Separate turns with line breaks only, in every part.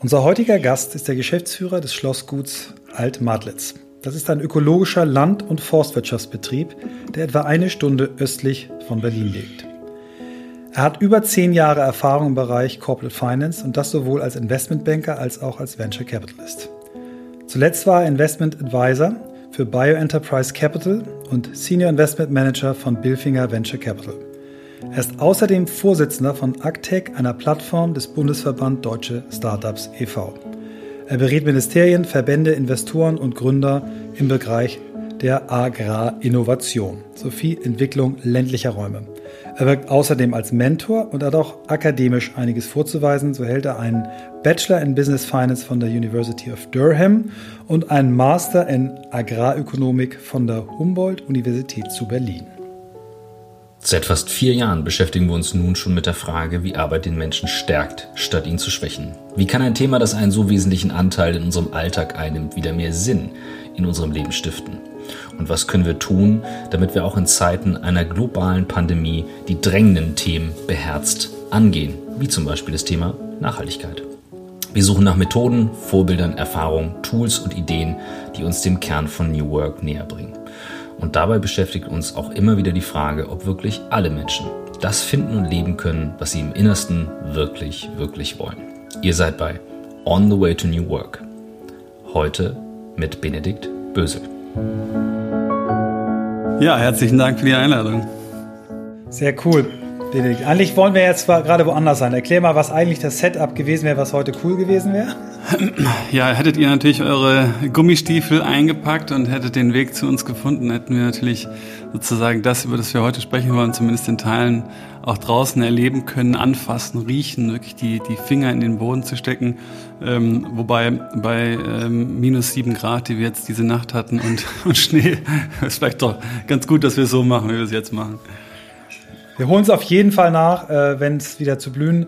Unser heutiger Gast ist der Geschäftsführer des Schlossguts Alt-Madlitz. Das ist ein ökologischer Land- und Forstwirtschaftsbetrieb, der etwa eine Stunde östlich von Berlin liegt. Er hat über zehn Jahre Erfahrung im Bereich Corporate Finance und das sowohl als Investmentbanker als auch als Venture Capitalist. Zuletzt war er Investment Advisor für Bioenterprise Capital und Senior Investment Manager von Bilfinger Venture Capital. Er ist außerdem Vorsitzender von Actec, einer Plattform des Bundesverband Deutsche Startups e.V. Er berät Ministerien, Verbände, Investoren und Gründer im Bereich der Agrarinnovation sowie Entwicklung ländlicher Räume. Er wirkt außerdem als Mentor und hat auch akademisch einiges vorzuweisen. So hält er einen Bachelor in Business Finance von der University of Durham und einen Master in Agrarökonomik von der Humboldt-Universität zu Berlin.
Seit fast vier Jahren beschäftigen wir uns nun schon mit der Frage, wie Arbeit den Menschen stärkt, statt ihn zu schwächen. Wie kann ein Thema, das einen so wesentlichen Anteil in unserem Alltag einnimmt, wieder mehr Sinn in unserem Leben stiften? Und was können wir tun, damit wir auch in Zeiten einer globalen Pandemie die drängenden Themen beherzt angehen, wie zum Beispiel das Thema Nachhaltigkeit? Wir suchen nach Methoden, Vorbildern, Erfahrungen, Tools und Ideen, die uns dem Kern von New Work näher bringen. Und dabei beschäftigt uns auch immer wieder die Frage, ob wirklich alle Menschen das finden und leben können, was sie im Innersten wirklich, wirklich wollen. Ihr seid bei On the Way to New Work. Heute mit Benedikt Bösel.
Ja, herzlichen Dank für die Einladung.
Sehr cool. Eigentlich wollen wir jetzt gerade woanders sein. Erklär mal, was eigentlich das Setup gewesen wäre, was heute cool gewesen wäre.
Ja, hättet ihr natürlich eure Gummistiefel eingepackt und hättet den Weg zu uns gefunden, hätten wir natürlich sozusagen das, über das wir heute sprechen wollen, zumindest in Teilen auch draußen erleben können, anfassen, riechen, wirklich die, die Finger in den Boden zu stecken. Ähm, wobei bei ähm, minus sieben Grad, die wir jetzt diese Nacht hatten und, und Schnee, ist vielleicht doch ganz gut, dass wir es so machen, wie wir es jetzt machen.
Wir holen es auf jeden Fall nach, äh, wenn es wieder zu blühen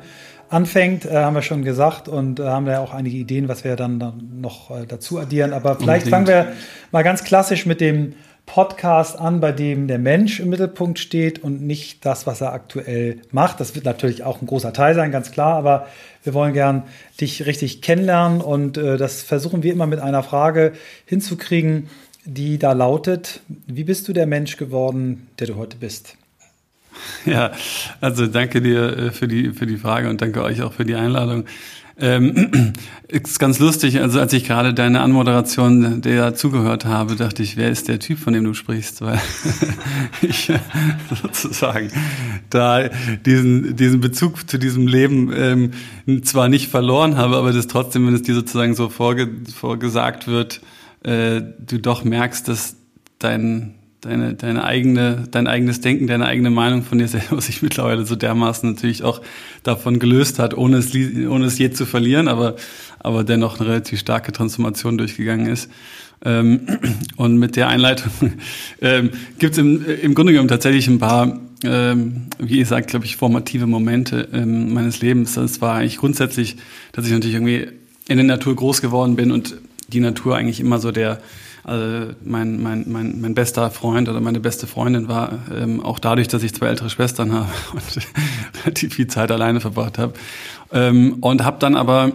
anfängt, äh, haben wir schon gesagt und äh, haben da auch einige Ideen, was wir dann, dann noch äh, dazu addieren. Aber vielleicht Unbedingt. fangen wir mal ganz klassisch mit dem Podcast an, bei dem der Mensch im Mittelpunkt steht und nicht das, was er aktuell macht. Das wird natürlich auch ein großer Teil sein, ganz klar, aber wir wollen gern dich richtig kennenlernen und äh, das versuchen wir immer mit einer Frage hinzukriegen, die da lautet, wie bist du der Mensch geworden, der du heute bist?
Ja, also danke dir äh, für die, für die Frage und danke euch auch für die Einladung. Ähm, ist ganz lustig, also als ich gerade deine Anmoderation der zugehört habe, dachte ich, wer ist der Typ, von dem du sprichst? Weil ich sozusagen da diesen, diesen Bezug zu diesem Leben ähm, zwar nicht verloren habe, aber das trotzdem, wenn es dir sozusagen so vorge vorgesagt wird, äh, du doch merkst, dass dein deine, deine eigene, dein eigenes Denken, deine eigene Meinung von dir selber sich mittlerweile so dermaßen natürlich auch davon gelöst hat, ohne es, ohne es je zu verlieren, aber, aber dennoch eine relativ starke Transformation durchgegangen ist. Ähm, und mit der Einleitung ähm, gibt es im, im Grunde genommen tatsächlich ein paar, ähm, wie ihr sagt, glaube ich, formative Momente ähm, meines Lebens. Das war eigentlich grundsätzlich, dass ich natürlich irgendwie in der Natur groß geworden bin und die Natur eigentlich immer so der also mein, mein, mein, mein bester Freund oder meine beste Freundin war, ähm, auch dadurch, dass ich zwei ältere Schwestern habe und relativ viel Zeit alleine verbracht habe. Ähm, und habe dann aber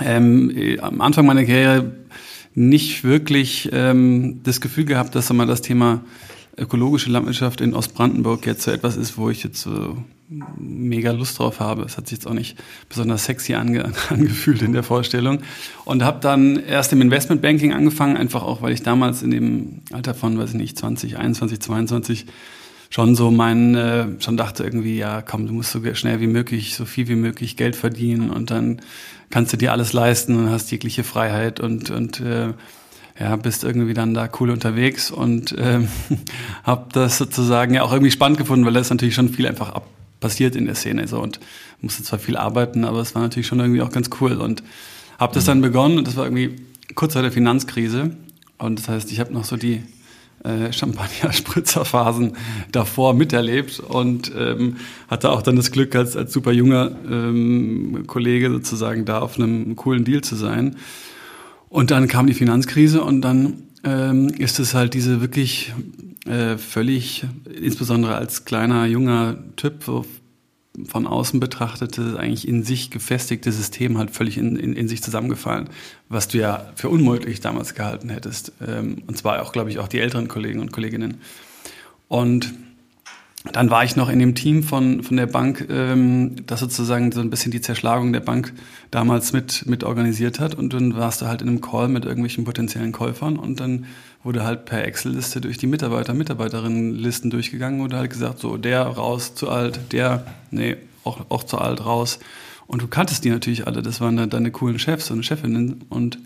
ähm, am Anfang meiner Karriere nicht wirklich ähm, das Gefühl gehabt, dass mal das Thema ökologische Landwirtschaft in Ostbrandenburg jetzt so etwas ist, wo ich jetzt so mega Lust drauf habe. Es hat sich jetzt auch nicht besonders sexy ange angefühlt in der Vorstellung. Und habe dann erst im Investmentbanking angefangen, einfach auch, weil ich damals in dem Alter von, weiß ich nicht, 20, 21, 22 schon so mein, äh, schon dachte irgendwie, ja, komm, du musst so schnell wie möglich, so viel wie möglich Geld verdienen und dann kannst du dir alles leisten und hast jegliche Freiheit und, und äh, ja, bist irgendwie dann da cool unterwegs und ähm, habe das sozusagen ja auch irgendwie spannend gefunden, weil das natürlich schon viel einfach ab passiert in der Szene so und musste zwar viel arbeiten, aber es war natürlich schon irgendwie auch ganz cool und habe das dann begonnen und das war irgendwie kurz vor der Finanzkrise und das heißt, ich habe noch so die äh, Champagner-Spritzerphasen davor miterlebt und ähm, hatte auch dann das Glück, als, als super junger ähm, Kollege sozusagen da auf einem coolen Deal zu sein. Und dann kam die Finanzkrise und dann ähm, ist es halt diese wirklich äh, völlig, insbesondere als kleiner, junger Typ, so von außen betrachtete, eigentlich in sich gefestigte System halt völlig in, in, in sich zusammengefallen, was du ja für unmöglich damals gehalten hättest. Ähm, und zwar auch, glaube ich, auch die älteren Kollegen und Kolleginnen. Und dann war ich noch in dem Team von, von der Bank, ähm, das sozusagen so ein bisschen die Zerschlagung der Bank damals mit, mit organisiert hat. Und dann warst du halt in einem Call mit irgendwelchen potenziellen Käufern und dann wurde halt per Excel-Liste durch die Mitarbeiter, Mitarbeiterinnenlisten durchgegangen und halt gesagt, so der raus, zu alt, der, nee, auch, auch zu alt, raus. Und du kanntest die natürlich alle, das waren dann deine coolen Chefs und Chefinnen und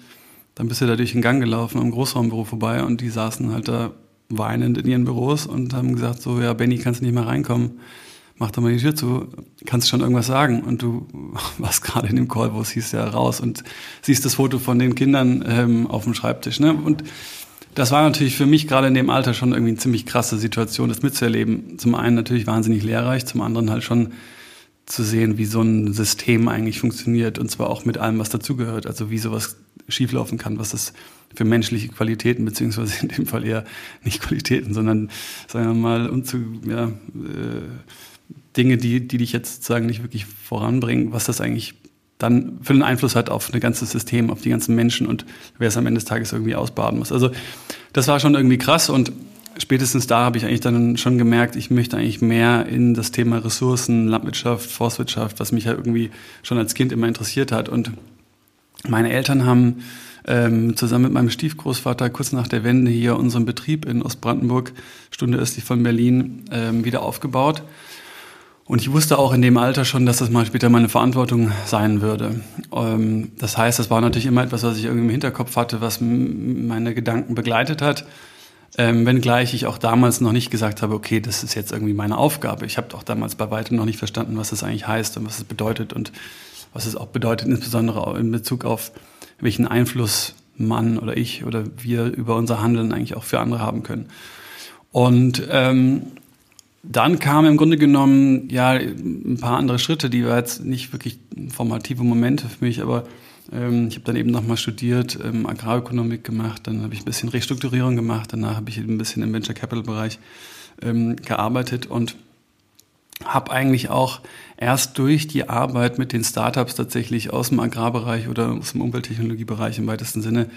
dann bist du da durch den Gang gelaufen am Großraumbüro vorbei und die saßen halt da weinend in ihren Büros und haben gesagt, so, ja, Benny, kannst nicht mehr reinkommen? Mach doch mal die Tür zu, kannst schon irgendwas sagen? Und du warst gerade in dem Call, wo es hieß ja raus und siehst das Foto von den Kindern ähm, auf dem Schreibtisch. Ne? Und das war natürlich für mich gerade in dem Alter schon irgendwie eine ziemlich krasse Situation, das mitzuerleben. Zum einen natürlich wahnsinnig lehrreich, zum anderen halt schon zu sehen, wie so ein System eigentlich funktioniert und zwar auch mit allem, was dazugehört. Also wie sowas schieflaufen kann, was das für menschliche Qualitäten, beziehungsweise in dem Fall eher nicht Qualitäten, sondern sagen wir mal unzu, ja, äh, Dinge, die, die dich jetzt sozusagen nicht wirklich voranbringen, was das eigentlich dann für einen Einfluss hat auf ein ganzes System, auf die ganzen Menschen und wer es am Ende des Tages irgendwie ausbaden muss. Also das war schon irgendwie krass und spätestens da habe ich eigentlich dann schon gemerkt, ich möchte eigentlich mehr in das Thema Ressourcen, Landwirtschaft, Forstwirtschaft, was mich ja irgendwie schon als Kind immer interessiert hat. Und meine Eltern haben ähm, zusammen mit meinem Stiefgroßvater kurz nach der Wende hier unseren Betrieb in Ostbrandenburg, Stunde östlich von Berlin, ähm, wieder aufgebaut. Und ich wusste auch in dem Alter schon, dass das mal später meine Verantwortung sein würde. Ähm, das heißt, das war natürlich immer etwas, was ich irgendwie im Hinterkopf hatte, was meine Gedanken begleitet hat. Ähm, wenngleich ich auch damals noch nicht gesagt habe, okay, das ist jetzt irgendwie meine Aufgabe. Ich habe auch damals bei weitem noch nicht verstanden, was das eigentlich heißt und was es bedeutet und was es auch bedeutet, insbesondere in Bezug auf welchen Einfluss Mann oder ich oder wir über unser Handeln eigentlich auch für andere haben können. Und ähm, dann kamen im Grunde genommen ja ein paar andere Schritte, die war jetzt nicht wirklich formative Momente für mich, aber ähm, ich habe dann eben nochmal studiert, ähm, Agrarökonomik gemacht, dann habe ich ein bisschen Restrukturierung gemacht, danach habe ich ein bisschen im Venture Capital Bereich ähm, gearbeitet und habe eigentlich auch erst durch die Arbeit mit den Startups tatsächlich aus dem Agrarbereich oder aus dem Umwelttechnologiebereich im weitesten Sinne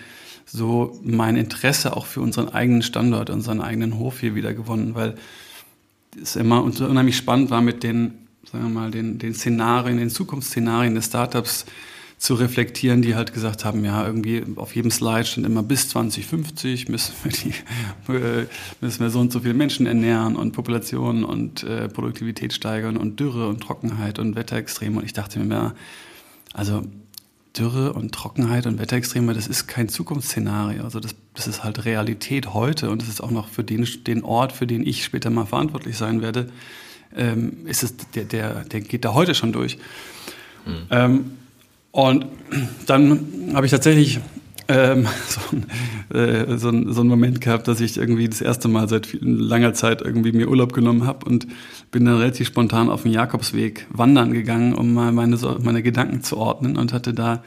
so mein Interesse auch für unseren eigenen Standort, unseren eigenen Hof hier wieder gewonnen, weil es immer unheimlich spannend war mit den, sagen wir mal, den, den Szenarien, den Zukunftsszenarien des Startups zu reflektieren, die halt gesagt haben, ja, irgendwie auf jedem Slide stand immer bis 2050 müssen wir, die, äh, müssen wir so und so viele Menschen ernähren und Populationen und äh, Produktivität steigern und Dürre und Trockenheit und Wetterextreme. Und ich dachte mir, ja, also Dürre und Trockenheit und Wetterextreme, das ist kein Zukunftsszenario. Also das, das ist halt Realität heute und das ist auch noch für den, den Ort, für den ich später mal verantwortlich sein werde, ähm, ist es, der, der, der geht da heute schon durch. Mhm. Ähm, und dann habe ich tatsächlich ähm, so, äh, so, so, einen Moment gehabt, dass ich irgendwie das erste Mal seit viel, langer Zeit irgendwie mir Urlaub genommen habe und bin dann relativ spontan auf den Jakobsweg wandern gegangen, um mal meine, meine Gedanken zu ordnen und hatte da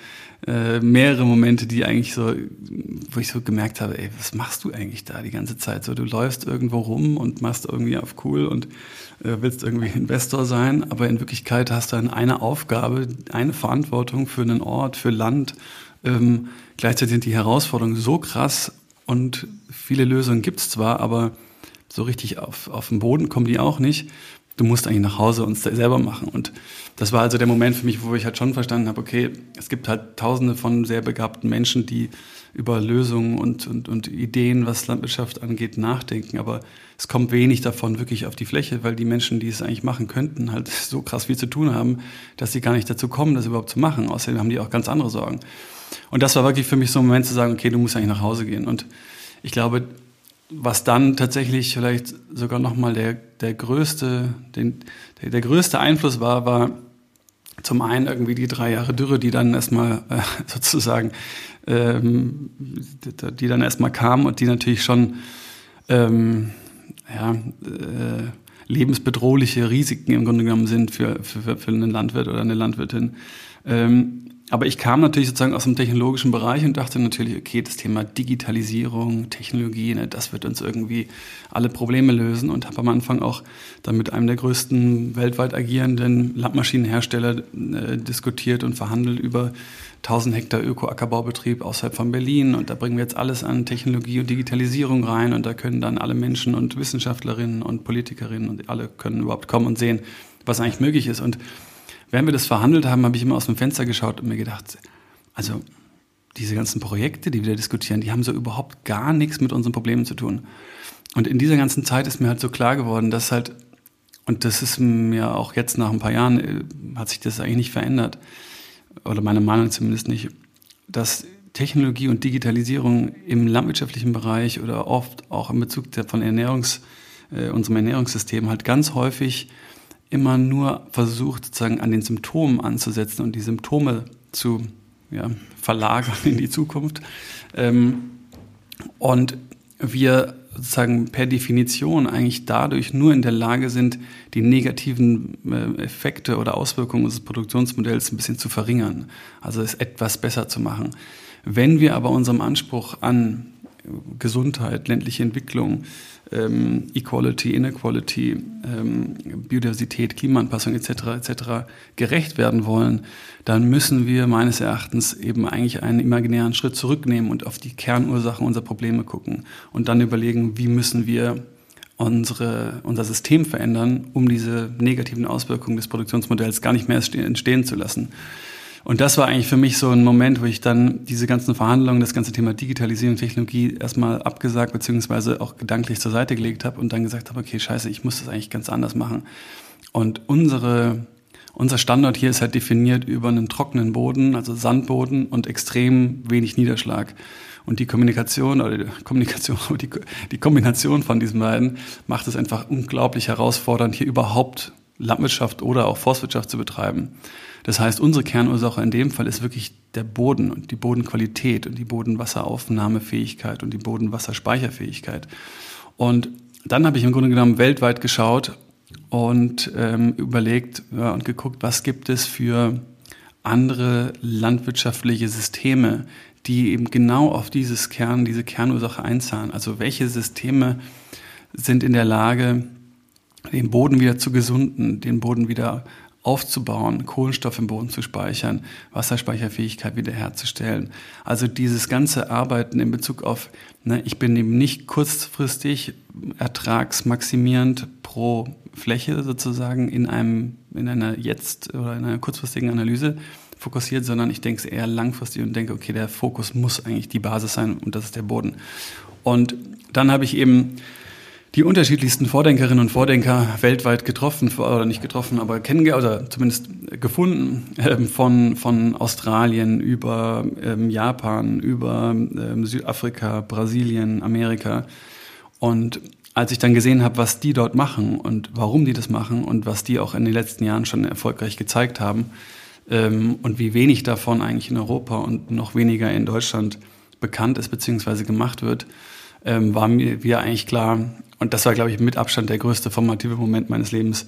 äh, mehrere Momente, die eigentlich so, wo ich so gemerkt habe, ey, was machst du eigentlich da die ganze Zeit? So, du läufst irgendwo rum und machst irgendwie auf cool und willst irgendwie Investor sein, aber in Wirklichkeit hast du dann eine Aufgabe, eine Verantwortung für einen Ort, für Land. Ähm, gleichzeitig sind die Herausforderungen so krass und viele Lösungen gibt's zwar, aber so richtig auf, auf den Boden kommen die auch nicht. Du musst eigentlich nach Hause und selber machen. Und das war also der Moment für mich, wo ich halt schon verstanden habe, okay, es gibt halt tausende von sehr begabten Menschen, die über Lösungen und, und, und Ideen, was Landwirtschaft angeht, nachdenken. Aber es kommt wenig davon wirklich auf die Fläche, weil die Menschen, die es eigentlich machen könnten, halt so krass viel zu tun haben, dass sie gar nicht dazu kommen, das überhaupt zu machen. Außerdem haben die auch ganz andere Sorgen. Und das war wirklich für mich so ein Moment zu sagen, okay, du musst eigentlich nach Hause gehen. Und ich glaube, was dann tatsächlich vielleicht sogar nochmal der, der größte, den, der, der größte Einfluss war, war zum einen irgendwie die drei Jahre Dürre, die dann erstmal äh, sozusagen, ähm, die dann erstmal kamen und die natürlich schon ähm, ja, äh, lebensbedrohliche Risiken im Grunde genommen sind für, für, für einen Landwirt oder eine Landwirtin. Ähm, aber ich kam natürlich sozusagen aus dem technologischen Bereich und dachte natürlich, okay, das Thema Digitalisierung, Technologie, ne, das wird uns irgendwie alle Probleme lösen und habe am Anfang auch dann mit einem der größten weltweit agierenden Landmaschinenhersteller äh, diskutiert und verhandelt über 1000 Hektar Öko-Ackerbaubetrieb außerhalb von Berlin und da bringen wir jetzt alles an Technologie und Digitalisierung rein und da können dann alle Menschen und Wissenschaftlerinnen und Politikerinnen und alle können überhaupt kommen und sehen, was eigentlich möglich ist. Und während wir das verhandelt haben, habe ich immer aus dem Fenster geschaut und mir gedacht, also diese ganzen Projekte, die wir da diskutieren, die haben so überhaupt gar nichts mit unseren Problemen zu tun. Und in dieser ganzen Zeit ist mir halt so klar geworden, dass halt, und das ist mir auch jetzt nach ein paar Jahren, äh, hat sich das eigentlich nicht verändert, oder meine Meinung zumindest nicht, dass Technologie und Digitalisierung im landwirtschaftlichen Bereich oder oft auch in Bezug von Ernährungs, äh, unserem Ernährungssystem halt ganz häufig immer nur versucht, sozusagen an den Symptomen anzusetzen und die Symptome zu ja, verlagern in die Zukunft. Ähm, und wir sozusagen per Definition eigentlich dadurch nur in der Lage sind, die negativen äh, Effekte oder Auswirkungen unseres Produktionsmodells ein bisschen zu verringern, also es etwas besser zu machen. Wenn wir aber unserem Anspruch an Gesundheit, ländliche Entwicklung, ähm, Equality, Inequality, ähm, Biodiversität, Klimaanpassung etc. etc. gerecht werden wollen, dann müssen wir meines Erachtens eben eigentlich einen imaginären Schritt zurücknehmen und auf die Kernursachen unserer Probleme gucken und dann überlegen, wie müssen wir unsere, unser System verändern, um diese negativen Auswirkungen des Produktionsmodells gar nicht mehr entstehen zu lassen. Und das war eigentlich für mich so ein Moment, wo ich dann diese ganzen Verhandlungen, das ganze Thema Digitalisierung, Technologie erstmal abgesagt beziehungsweise auch gedanklich zur Seite gelegt habe und dann gesagt habe, okay, scheiße, ich muss das eigentlich ganz anders machen. Und unsere, unser Standort hier ist halt definiert über einen trockenen Boden, also Sandboden und extrem wenig Niederschlag. Und die Kommunikation oder die Kommunikation, die, die Kombination von diesen beiden macht es einfach unglaublich herausfordernd, hier überhaupt Landwirtschaft oder auch Forstwirtschaft zu betreiben. Das heißt, unsere Kernursache in dem Fall ist wirklich der Boden und die Bodenqualität und die Bodenwasseraufnahmefähigkeit und die Bodenwasserspeicherfähigkeit. Und dann habe ich im Grunde genommen weltweit geschaut und ähm, überlegt ja, und geguckt, was gibt es für andere landwirtschaftliche Systeme, die eben genau auf dieses Kern, diese Kernursache einzahlen. Also welche Systeme sind in der Lage, den Boden wieder zu gesunden, den Boden wieder aufzubauen, Kohlenstoff im Boden zu speichern, Wasserspeicherfähigkeit wiederherzustellen. Also dieses ganze Arbeiten in Bezug auf, ne, ich bin eben nicht kurzfristig ertragsmaximierend pro Fläche sozusagen in einem, in einer jetzt oder in einer kurzfristigen Analyse fokussiert, sondern ich denke eher langfristig und denke, okay, der Fokus muss eigentlich die Basis sein und das ist der Boden. Und dann habe ich eben die unterschiedlichsten Vordenkerinnen und Vordenker weltweit getroffen, oder nicht getroffen, aber kennengelernt, oder zumindest gefunden, ähm, von, von Australien über ähm, Japan, über ähm, Südafrika, Brasilien, Amerika. Und als ich dann gesehen habe, was die dort machen und warum die das machen und was die auch in den letzten Jahren schon erfolgreich gezeigt haben ähm, und wie wenig davon eigentlich in Europa und noch weniger in Deutschland bekannt ist bzw. gemacht wird, ähm, war mir eigentlich klar, und das war, glaube ich, mit Abstand der größte formative Moment meines Lebens,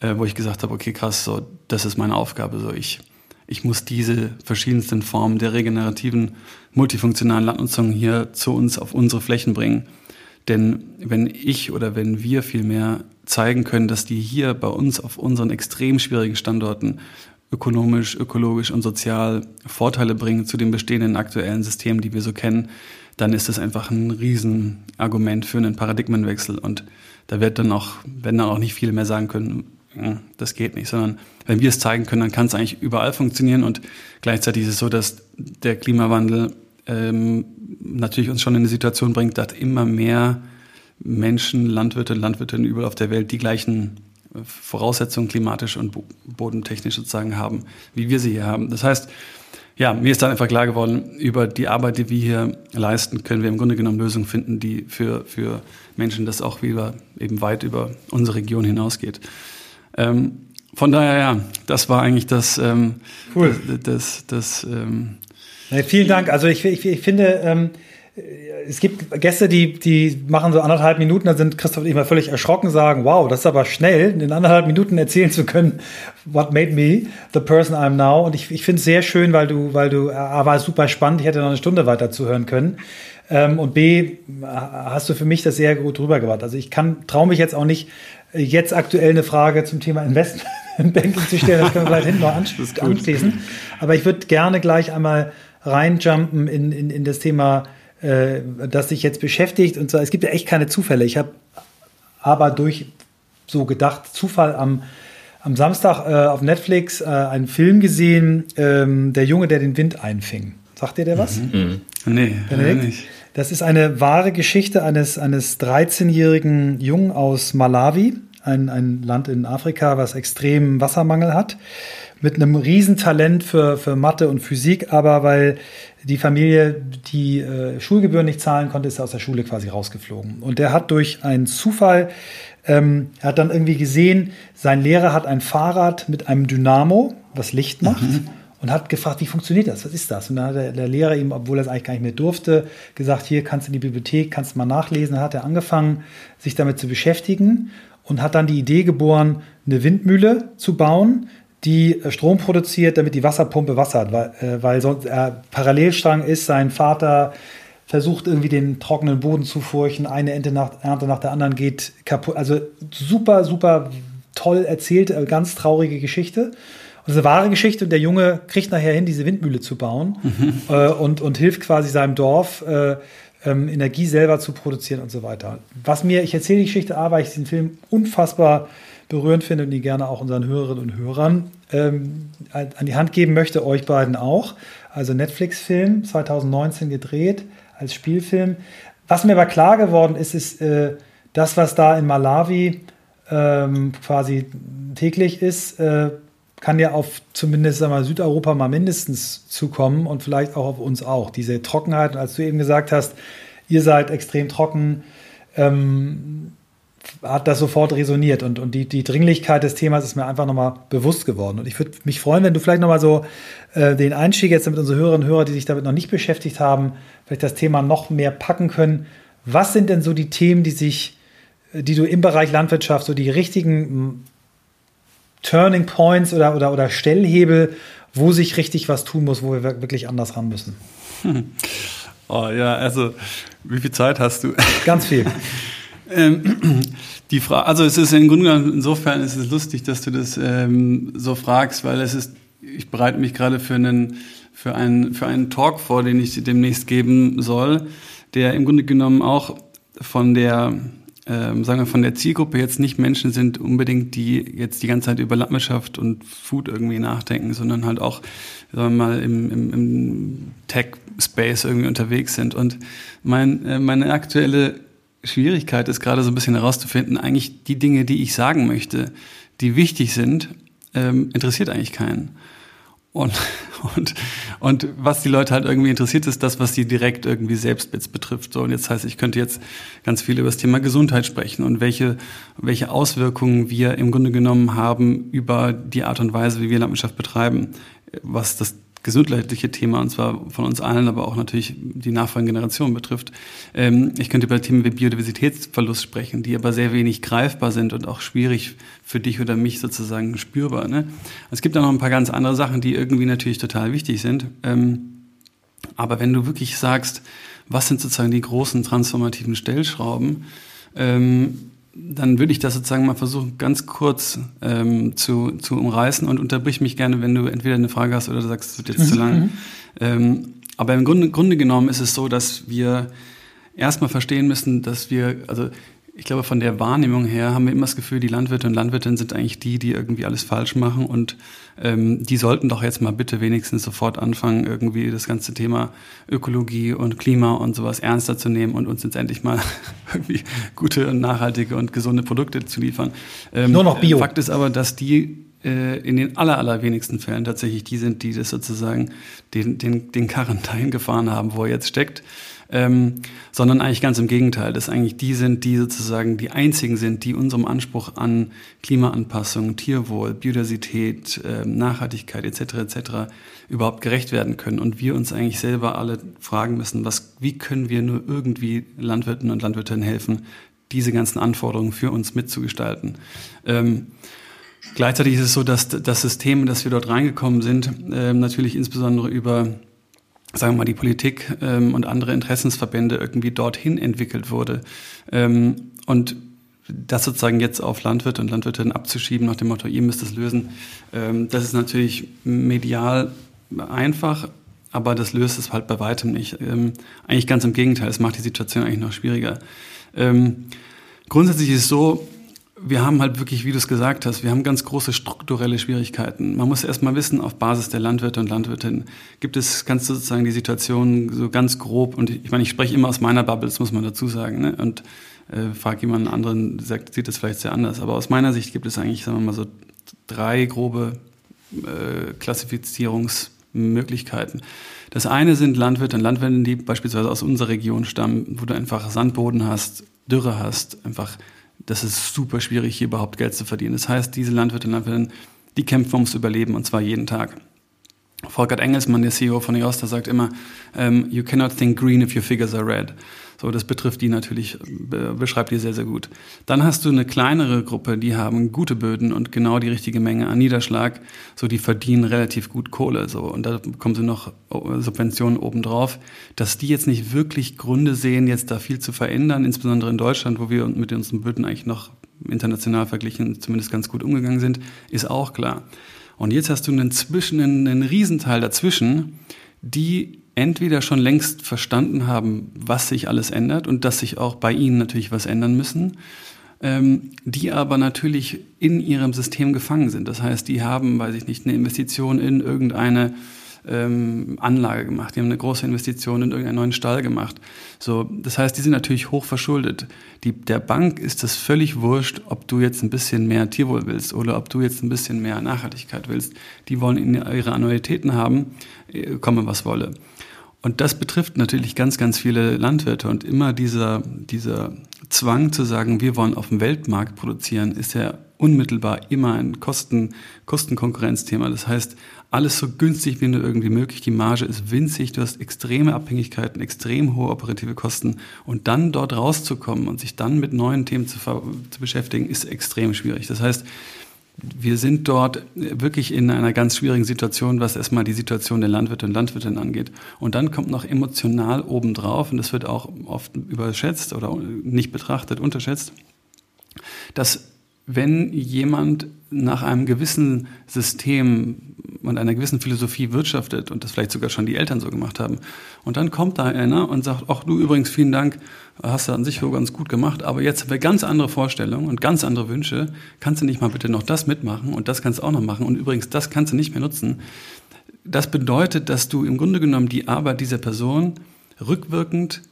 äh, wo ich gesagt habe, okay, krass, so, das ist meine Aufgabe. So, ich, ich muss diese verschiedensten Formen der regenerativen, multifunktionalen Landnutzung hier zu uns auf unsere Flächen bringen. Denn wenn ich oder wenn wir vielmehr zeigen können, dass die hier bei uns auf unseren extrem schwierigen Standorten ökonomisch, ökologisch und sozial Vorteile bringen zu den bestehenden aktuellen Systemen, die wir so kennen, dann ist das einfach ein Riesenargument für einen Paradigmenwechsel. Und da wird dann auch, wenn dann auch nicht viele mehr sagen können, hm, das geht nicht, sondern wenn wir es zeigen können, dann kann es eigentlich überall funktionieren. Und gleichzeitig ist es so, dass der Klimawandel ähm, natürlich uns schon in eine Situation bringt, dass immer mehr Menschen, Landwirte, Landwirtinnen überall auf der Welt die gleichen Voraussetzungen klimatisch und bodentechnisch sozusagen haben, wie wir sie hier haben. Das heißt, ja, mir ist dann einfach klar geworden, über die Arbeit, die wir hier leisten, können wir im Grunde genommen Lösungen finden, die für, für Menschen das auch wieder eben weit über unsere Region hinausgeht. Ähm, von daher, ja, das war eigentlich das, ähm,
cool.
das, das, das ähm,
ja, vielen Dank. Also ich, ich, ich finde, ähm, es gibt Gäste, die, die machen so anderthalb Minuten, dann sind Christoph und ich mal völlig erschrocken, sagen, wow, das ist aber schnell, in anderthalb Minuten erzählen zu können, what made me the person I'm now. Und ich, ich finde es sehr schön, weil du, weil du, A, war super spannend, ich hätte noch eine Stunde weiter zuhören können. Ähm, und B, hast du für mich das sehr gut rübergebracht. Also ich kann, traue mich jetzt auch nicht, jetzt aktuell eine Frage zum Thema Investmentbanking zu stellen, das können wir vielleicht hinten noch anschließen. Aber ich würde gerne gleich einmal reinjumpen in, in, in das Thema äh, das sich jetzt beschäftigt. Und zwar, es gibt ja echt keine Zufälle. Ich habe aber durch so gedacht, Zufall am, am Samstag äh, auf Netflix äh, einen Film gesehen, ähm, Der Junge, der den Wind einfing. Sagt ihr der was? Mhm.
mhm. Nee,
Benedikt? nicht. Das ist eine wahre Geschichte eines, eines 13-jährigen Jungen aus Malawi, ein, ein Land in Afrika, was extremen Wassermangel hat mit einem Riesentalent für, für Mathe und Physik, aber weil die Familie die äh, Schulgebühren nicht zahlen konnte, ist er aus der Schule quasi rausgeflogen. Und der hat durch einen Zufall, ähm, er hat dann irgendwie gesehen, sein Lehrer hat ein Fahrrad mit einem Dynamo, was Licht macht. Mhm. Und hat gefragt, wie funktioniert das? Was ist das? Und dann hat der, der Lehrer ihm, obwohl er es eigentlich gar nicht mehr durfte, gesagt, hier kannst du in die Bibliothek, kannst du mal nachlesen. Dann hat er angefangen, sich damit zu beschäftigen und hat dann die Idee geboren, eine Windmühle zu bauen, die äh, Strom produziert, damit die Wasserpumpe Wasser hat, weil, äh, weil sonst er äh, Parallelstrang ist, sein Vater versucht irgendwie den trockenen Boden zu furchen, eine Ernte nach, Ernte nach der anderen geht kaputt. Also super, super toll erzählte, äh, ganz traurige Geschichte. Und das ist eine wahre Geschichte und der Junge kriegt nachher hin, diese Windmühle zu bauen mhm. äh, und, und hilft quasi seinem Dorf, äh, ähm, Energie selber zu produzieren und so weiter. Was mir, ich erzähle die Geschichte A, weil ich diesen Film unfassbar berührend finde und die gerne auch unseren Hörerinnen und Hörern ähm, an die Hand geben möchte, euch beiden auch. Also Netflix-Film, 2019 gedreht als Spielfilm. Was mir aber klar geworden ist, ist äh, das, was da in Malawi ähm, quasi täglich ist, äh, kann ja auf zumindest sagen wir, Südeuropa mal mindestens zukommen und vielleicht auch auf uns auch. Diese Trockenheit, als du eben gesagt hast, ihr seid extrem trocken, ähm, hat das sofort resoniert und, und die, die Dringlichkeit des Themas ist mir einfach nochmal bewusst geworden. Und ich würde mich freuen, wenn du vielleicht nochmal so äh, den Einstieg jetzt mit unseren Hörerinnen und Hörern, die sich damit noch nicht beschäftigt haben, vielleicht das Thema noch mehr packen können. Was sind denn so die Themen, die sich, die du im Bereich Landwirtschaft, so die richtigen Turning Points oder, oder, oder Stellhebel, wo sich richtig was tun muss, wo wir wirklich anders ran müssen?
Oh ja, also wie viel Zeit hast du?
Ganz viel.
Ähm, die Frage, also es ist im Grunde genommen, insofern ist es lustig, dass du das ähm, so fragst, weil es ist, ich bereite mich gerade für einen, für einen, für einen Talk vor, den ich demnächst geben soll, der im Grunde genommen auch von der, ähm, sagen wir, von der Zielgruppe jetzt nicht Menschen sind unbedingt, die jetzt die ganze Zeit über Landwirtschaft und Food irgendwie nachdenken, sondern halt auch, sagen wir mal, im, im, im Tech-Space irgendwie unterwegs sind. Und mein, äh, meine aktuelle Schwierigkeit ist gerade so ein bisschen herauszufinden, eigentlich die Dinge, die ich sagen möchte, die wichtig sind, ähm, interessiert eigentlich keinen. Und, und, und was die Leute halt irgendwie interessiert, ist das, was sie direkt irgendwie selbst betrifft. So, und jetzt heißt, ich könnte jetzt ganz viel über das Thema Gesundheit sprechen und welche, welche Auswirkungen wir im Grunde genommen haben über die Art und Weise, wie wir Landwirtschaft betreiben, was das gesundheitliche Thema, und zwar von uns allen, aber auch natürlich die nachfolgende Generation betrifft. Ähm, ich könnte über Themen wie Biodiversitätsverlust sprechen, die aber sehr wenig greifbar sind und auch schwierig für dich oder mich sozusagen spürbar. Ne? Es gibt auch noch ein paar ganz andere Sachen, die irgendwie natürlich total wichtig sind. Ähm, aber wenn du wirklich sagst, was sind sozusagen die großen transformativen Stellschrauben, ähm, dann würde ich das sozusagen mal versuchen, ganz kurz ähm, zu, zu umreißen und unterbrich mich gerne, wenn du entweder eine Frage hast oder du sagst, es wird jetzt zu lang. Mhm. Ähm, aber im Grunde, Grunde genommen ist es so, dass wir erstmal verstehen müssen, dass wir, also ich glaube, von der Wahrnehmung her haben wir immer das Gefühl, die Landwirte und Landwirtinnen sind eigentlich die, die irgendwie alles falsch machen und ähm, die sollten doch jetzt mal bitte wenigstens sofort anfangen, irgendwie das ganze Thema Ökologie und Klima und sowas ernster zu nehmen und uns jetzt endlich mal irgendwie gute und nachhaltige und gesunde Produkte zu liefern.
Ähm, Nur noch Bio.
Fakt ist aber, dass die äh, in den aller, allerwenigsten Fällen tatsächlich die sind, die das sozusagen den, den, den Karren dahin gefahren haben, wo er jetzt steckt ähm, sondern eigentlich ganz im Gegenteil, dass eigentlich die sind, die sozusagen die einzigen sind, die unserem Anspruch an Klimaanpassung, Tierwohl, Biodiversität, äh, Nachhaltigkeit etc. etc. überhaupt gerecht werden können und wir uns eigentlich selber alle fragen müssen, was, wie können wir nur irgendwie Landwirten und Landwirtinnen helfen, diese ganzen Anforderungen für uns mitzugestalten. Ähm, Gleichzeitig ist es so, dass das System, in das wir dort reingekommen sind, äh, natürlich insbesondere über sagen wir mal, die Politik ähm, und andere Interessensverbände irgendwie dorthin entwickelt wurde. Ähm, und das sozusagen jetzt auf Landwirte und Landwirtinnen abzuschieben nach dem Motto, ihr müsst es lösen, ähm, das ist natürlich medial einfach, aber das löst es halt bei weitem nicht. Ähm, eigentlich ganz im Gegenteil, es macht die Situation eigentlich noch schwieriger. Ähm, grundsätzlich ist es so, wir haben halt wirklich, wie du es gesagt hast, wir haben ganz große strukturelle Schwierigkeiten. Man muss erst mal wissen, auf Basis der Landwirte und Landwirtinnen gibt es, du sozusagen die Situation so ganz grob, und ich meine, ich spreche immer aus meiner Bubble, das muss man dazu sagen, ne? und äh, frag jemanden anderen, sagt, sieht das vielleicht sehr anders. Aber aus meiner Sicht gibt es eigentlich, sagen wir mal so, drei grobe äh, Klassifizierungsmöglichkeiten. Das eine sind Landwirte und Landwirtinnen, die beispielsweise aus unserer Region stammen, wo du einfach Sandboden hast, Dürre hast, einfach das ist super schwierig, hier überhaupt Geld zu verdienen. Das heißt, diese Landwirte und Landwirtinnen, die kämpfen ums Überleben und zwar jeden Tag. Volkert Engelsmann, der CEO von EOS, sagt immer, um, you cannot think green if your figures are red. So, das betrifft die natürlich, beschreibt die sehr, sehr gut. Dann hast du eine kleinere Gruppe, die haben gute Böden und genau die richtige Menge an Niederschlag. So, die verdienen relativ gut Kohle. So, und da bekommen sie noch Subventionen obendrauf. Dass die jetzt nicht wirklich Gründe sehen, jetzt da viel zu verändern, insbesondere in Deutschland, wo wir mit unseren Böden eigentlich noch international verglichen zumindest ganz gut umgegangen sind, ist auch klar. Und jetzt hast du einen zwischen, einen, einen Riesenteil dazwischen, die entweder schon längst verstanden haben, was sich alles ändert und dass sich auch bei ihnen natürlich was ändern müssen, ähm, die aber natürlich in ihrem System gefangen sind. Das heißt, die haben, weiß ich nicht, eine Investition in irgendeine ähm, Anlage gemacht, die haben eine große Investition in irgendeinen neuen Stall gemacht. So, das heißt, die sind natürlich hoch verschuldet. Die, der Bank ist das völlig wurscht, ob du jetzt ein bisschen mehr Tierwohl willst oder ob du jetzt ein bisschen mehr Nachhaltigkeit willst. Die wollen ihre Annuitäten haben, äh, komme was wolle. Und das betrifft natürlich ganz, ganz viele Landwirte. Und immer dieser, dieser Zwang zu sagen, wir wollen auf dem Weltmarkt produzieren, ist ja unmittelbar immer ein Kosten, Kostenkonkurrenzthema. Das heißt, alles so günstig wie nur irgendwie möglich. Die Marge ist winzig. Du hast extreme Abhängigkeiten, extrem hohe operative Kosten. Und dann dort rauszukommen und sich dann mit neuen Themen zu, zu beschäftigen, ist extrem schwierig. Das heißt, wir sind dort wirklich in einer ganz schwierigen Situation, was erstmal die Situation der Landwirte und Landwirtinnen angeht. Und dann kommt noch emotional obendrauf, und das wird auch oft überschätzt oder nicht betrachtet, unterschätzt, dass wenn jemand nach einem gewissen System und einer gewissen Philosophie wirtschaftet und das vielleicht sogar schon die Eltern so gemacht haben, und dann kommt da einer und sagt, ach du übrigens, vielen Dank, hast du an sich so ganz gut gemacht, aber jetzt haben wir ganz andere Vorstellungen und ganz andere Wünsche, kannst du nicht mal bitte noch das mitmachen und das kannst du auch noch machen und übrigens, das kannst du nicht mehr nutzen. Das bedeutet, dass du im Grunde genommen die Arbeit dieser Person rückwirkend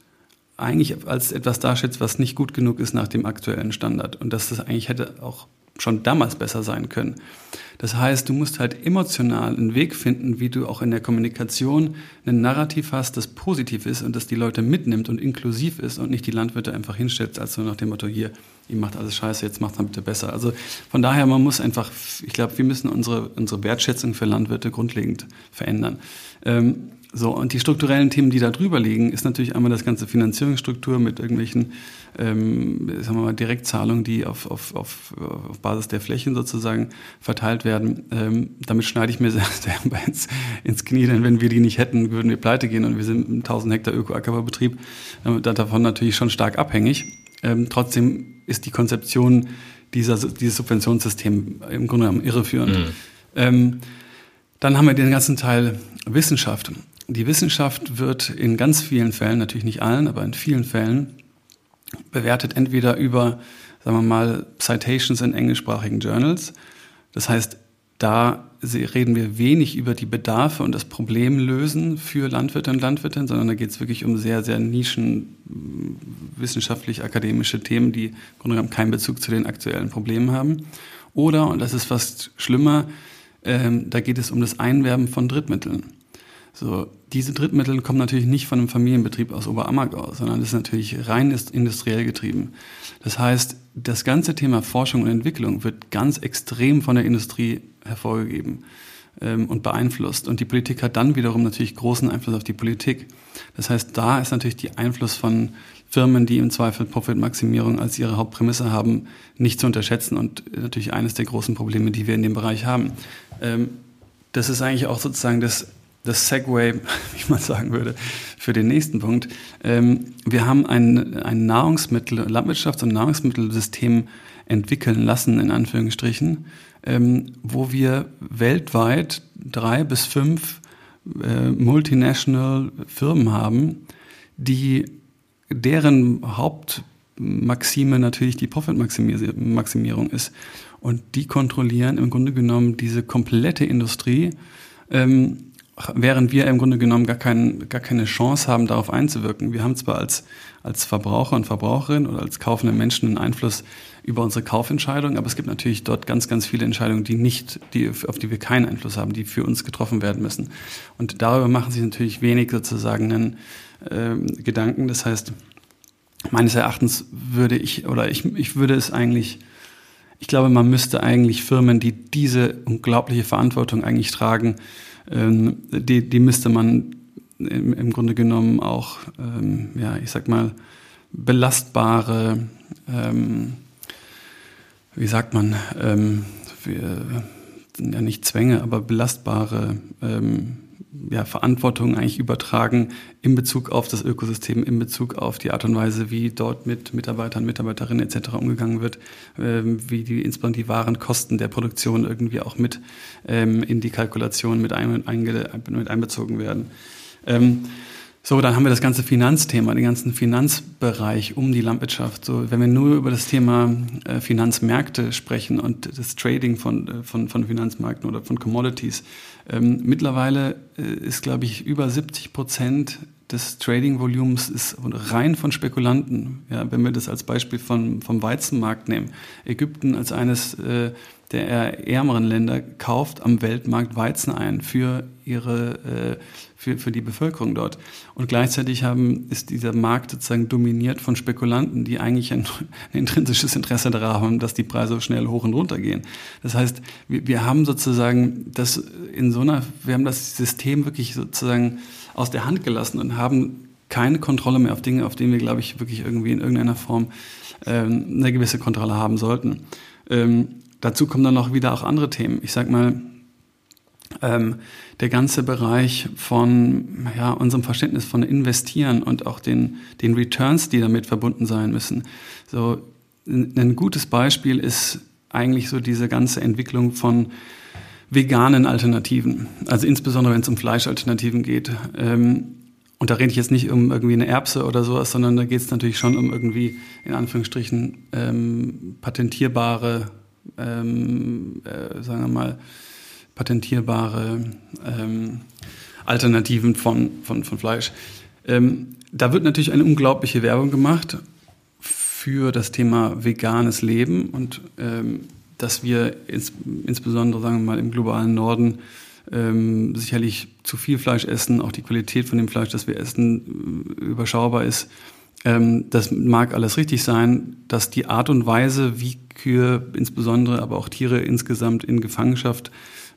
eigentlich als etwas darstellt, was nicht gut genug ist nach dem aktuellen Standard. Und dass das eigentlich hätte auch schon damals besser sein können. Das heißt, du musst halt emotional einen Weg finden, wie du auch in der Kommunikation ein Narrativ hast, das positiv ist und das die Leute mitnimmt und inklusiv ist und nicht die Landwirte einfach hinstellt, als so nach dem Motto, hier, ihr macht alles scheiße, jetzt macht dann bitte besser. Also von daher, man muss einfach, ich glaube, wir müssen unsere, unsere Wertschätzung für Landwirte grundlegend verändern. Ähm, so, und die strukturellen Themen, die da drüber liegen, ist natürlich einmal das ganze Finanzierungsstruktur mit irgendwelchen ähm, sagen wir mal, Direktzahlungen, die auf, auf, auf, auf Basis der Flächen sozusagen verteilt werden. Ähm, damit schneide ich mir sehr, sehr ins, ins Knie, denn wenn wir die nicht hätten, würden wir pleite gehen und wir sind ein 1000 Hektar Öko-Ackerbaubetrieb, äh, davon natürlich schon stark abhängig. Ähm, trotzdem ist die Konzeption dieser, dieses Subventionssystem im Grunde genommen irreführend. Mhm. Ähm, dann haben wir den ganzen Teil Wissenschaft. Die Wissenschaft wird in ganz vielen Fällen, natürlich nicht allen, aber in vielen Fällen bewertet entweder über, sagen wir mal, Citations in englischsprachigen Journals. Das heißt, da reden wir wenig über die Bedarfe und das Problemlösen für Landwirte und Landwirtinnen, sondern da geht es wirklich um sehr, sehr nischen wissenschaftlich-akademische Themen, die im Grunde genommen keinen Bezug zu den aktuellen Problemen haben. Oder, und das ist fast schlimmer, ähm, da geht es um das Einwerben von Drittmitteln. So, diese Drittmittel kommen natürlich nicht von einem Familienbetrieb aus Oberammergau, sondern das ist natürlich rein industriell getrieben. Das heißt, das ganze Thema Forschung und Entwicklung wird ganz extrem von der Industrie hervorgegeben ähm, und beeinflusst. Und die Politik hat dann wiederum natürlich großen Einfluss auf die Politik. Das heißt, da ist natürlich der Einfluss von Firmen, die im Zweifel Profitmaximierung als ihre Hauptprämisse haben, nicht zu unterschätzen und natürlich eines der großen Probleme, die wir in dem Bereich haben. Ähm, das ist eigentlich auch sozusagen das, das Segway, wie man sagen würde, für den nächsten Punkt. Ähm, wir haben ein, ein Nahrungsmittel, Landwirtschafts- und Nahrungsmittelsystem entwickeln lassen, in Anführungsstrichen, ähm, wo wir weltweit drei bis fünf äh, multinational Firmen haben, die deren Hauptmaxime natürlich die Profitmaximierung ist. Und die kontrollieren im Grunde genommen diese komplette Industrie, ähm, während wir im Grunde genommen gar, kein, gar keine Chance haben, darauf einzuwirken. Wir haben zwar als, als Verbraucher und Verbraucherin oder als kaufende Menschen einen Einfluss über unsere Kaufentscheidung, aber es gibt natürlich dort ganz, ganz viele Entscheidungen, die nicht, die, auf die wir keinen Einfluss haben, die für uns getroffen werden müssen. Und darüber machen sich natürlich wenig sozusagen einen äh, Gedanken. Das heißt, meines Erachtens würde ich, oder ich, ich würde es eigentlich, ich glaube, man müsste eigentlich Firmen, die diese unglaubliche Verantwortung eigentlich tragen, ähm, die, die müsste man im, im Grunde genommen auch, ähm, ja, ich sag mal, belastbare, ähm, wie sagt man, ähm, wir, ja nicht Zwänge, aber belastbare ähm, ja, Verantwortung eigentlich übertragen in Bezug auf das Ökosystem, in Bezug auf die Art und Weise, wie dort mit Mitarbeitern, Mitarbeiterinnen etc. umgegangen wird, ähm, wie die insbesondere die wahren Kosten der Produktion irgendwie auch mit ähm, in die Kalkulation mit, ein, einge, mit einbezogen werden. Ähm, so, dann haben wir das ganze Finanzthema, den ganzen Finanzbereich um die Landwirtschaft. So, wenn wir nur über das Thema äh, Finanzmärkte sprechen und das Trading von, äh, von, von Finanzmärkten oder von Commodities, ähm, mittlerweile äh, ist, glaube ich, über 70 Prozent des Trading-Volumens ist rein von Spekulanten. Ja, wenn wir das als Beispiel von, vom Weizenmarkt nehmen. Ägypten als eines äh, der ärmeren Länder kauft am Weltmarkt Weizen ein für ihre äh, für, für die Bevölkerung dort. Und gleichzeitig haben, ist dieser Markt sozusagen dominiert von Spekulanten, die eigentlich ein, ein intrinsisches Interesse daran haben, dass die Preise schnell hoch und runter gehen. Das heißt, wir, wir haben sozusagen das in so einer, wir haben das System wirklich sozusagen aus der Hand gelassen und haben keine Kontrolle mehr auf Dinge, auf denen wir, glaube ich, wirklich irgendwie in irgendeiner Form ähm, eine gewisse Kontrolle haben sollten. Ähm, dazu kommen dann noch wieder auch andere Themen. Ich sag mal, ähm, der ganze Bereich von ja, unserem Verständnis von Investieren und auch den, den Returns, die damit verbunden sein müssen. So ein gutes Beispiel ist eigentlich so diese ganze Entwicklung von veganen Alternativen. Also insbesondere wenn es um Fleischalternativen geht. Ähm, und da rede ich jetzt nicht um irgendwie eine Erbse oder sowas, sondern da geht es natürlich schon um irgendwie in Anführungsstrichen ähm, patentierbare, ähm, äh, sagen wir mal, patentierbare ähm, Alternativen von, von, von Fleisch. Ähm, da wird natürlich eine unglaubliche Werbung gemacht für das Thema veganes Leben und ähm, dass wir ins, insbesondere, sagen wir mal, im globalen Norden ähm, sicherlich zu viel Fleisch essen, auch die Qualität von dem Fleisch, das wir essen, überschaubar ist. Ähm, das mag alles richtig sein, dass die Art und Weise, wie Kühe insbesondere, aber auch Tiere insgesamt in Gefangenschaft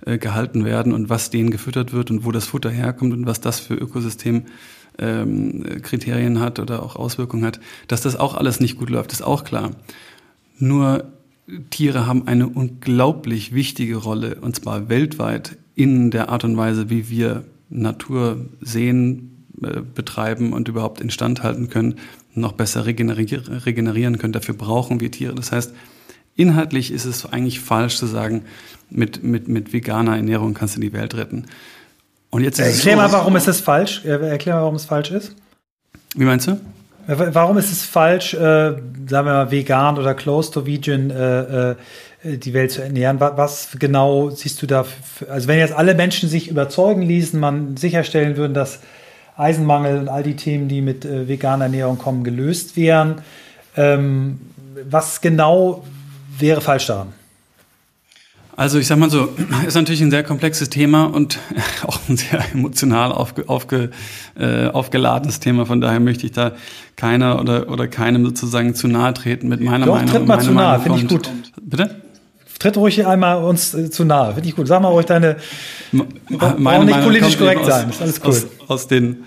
äh, gehalten werden und was denen gefüttert wird und wo das Futter herkommt und was das für Ökosystemkriterien ähm, hat oder auch Auswirkungen hat, dass das auch alles nicht gut läuft, ist auch klar. Nur Tiere haben eine unglaublich wichtige Rolle, und zwar weltweit, in der Art und Weise, wie wir Natur sehen, äh, betreiben und überhaupt instand halten können, noch besser regenerieren können. Dafür brauchen wir Tiere. Das heißt, inhaltlich ist es eigentlich falsch zu sagen, mit, mit, mit veganer Ernährung kannst du die Welt retten.
Und jetzt Erklär so, mal, warum ist das falsch? Erklär mal, warum es falsch ist.
Wie meinst du?
Warum ist es falsch, äh, sagen wir mal, vegan oder close to vegan äh, äh, die Welt zu ernähren? Was, was genau siehst du da? Für, also wenn jetzt alle Menschen sich überzeugen ließen, man sicherstellen würden, dass Eisenmangel und all die Themen, die mit äh, veganer Ernährung kommen, gelöst wären. Ähm, was genau wäre falsch daran?
Also ich sag mal so, ist natürlich ein sehr komplexes Thema und auch ein sehr emotional aufge, aufge, äh, aufgeladenes Thema. Von daher möchte ich da keiner oder, oder keinem sozusagen zu nahe treten mit meiner
Doch,
Meinung.
tritt mal zu nahe, finde ich gut.
Bitte?
Tritt ruhig einmal uns äh, zu nahe, finde ich gut. Sag mal ruhig deine,
meine
nicht
Meinung
politisch
kommt eben
korrekt sein, ist alles cool.
Aus, aus den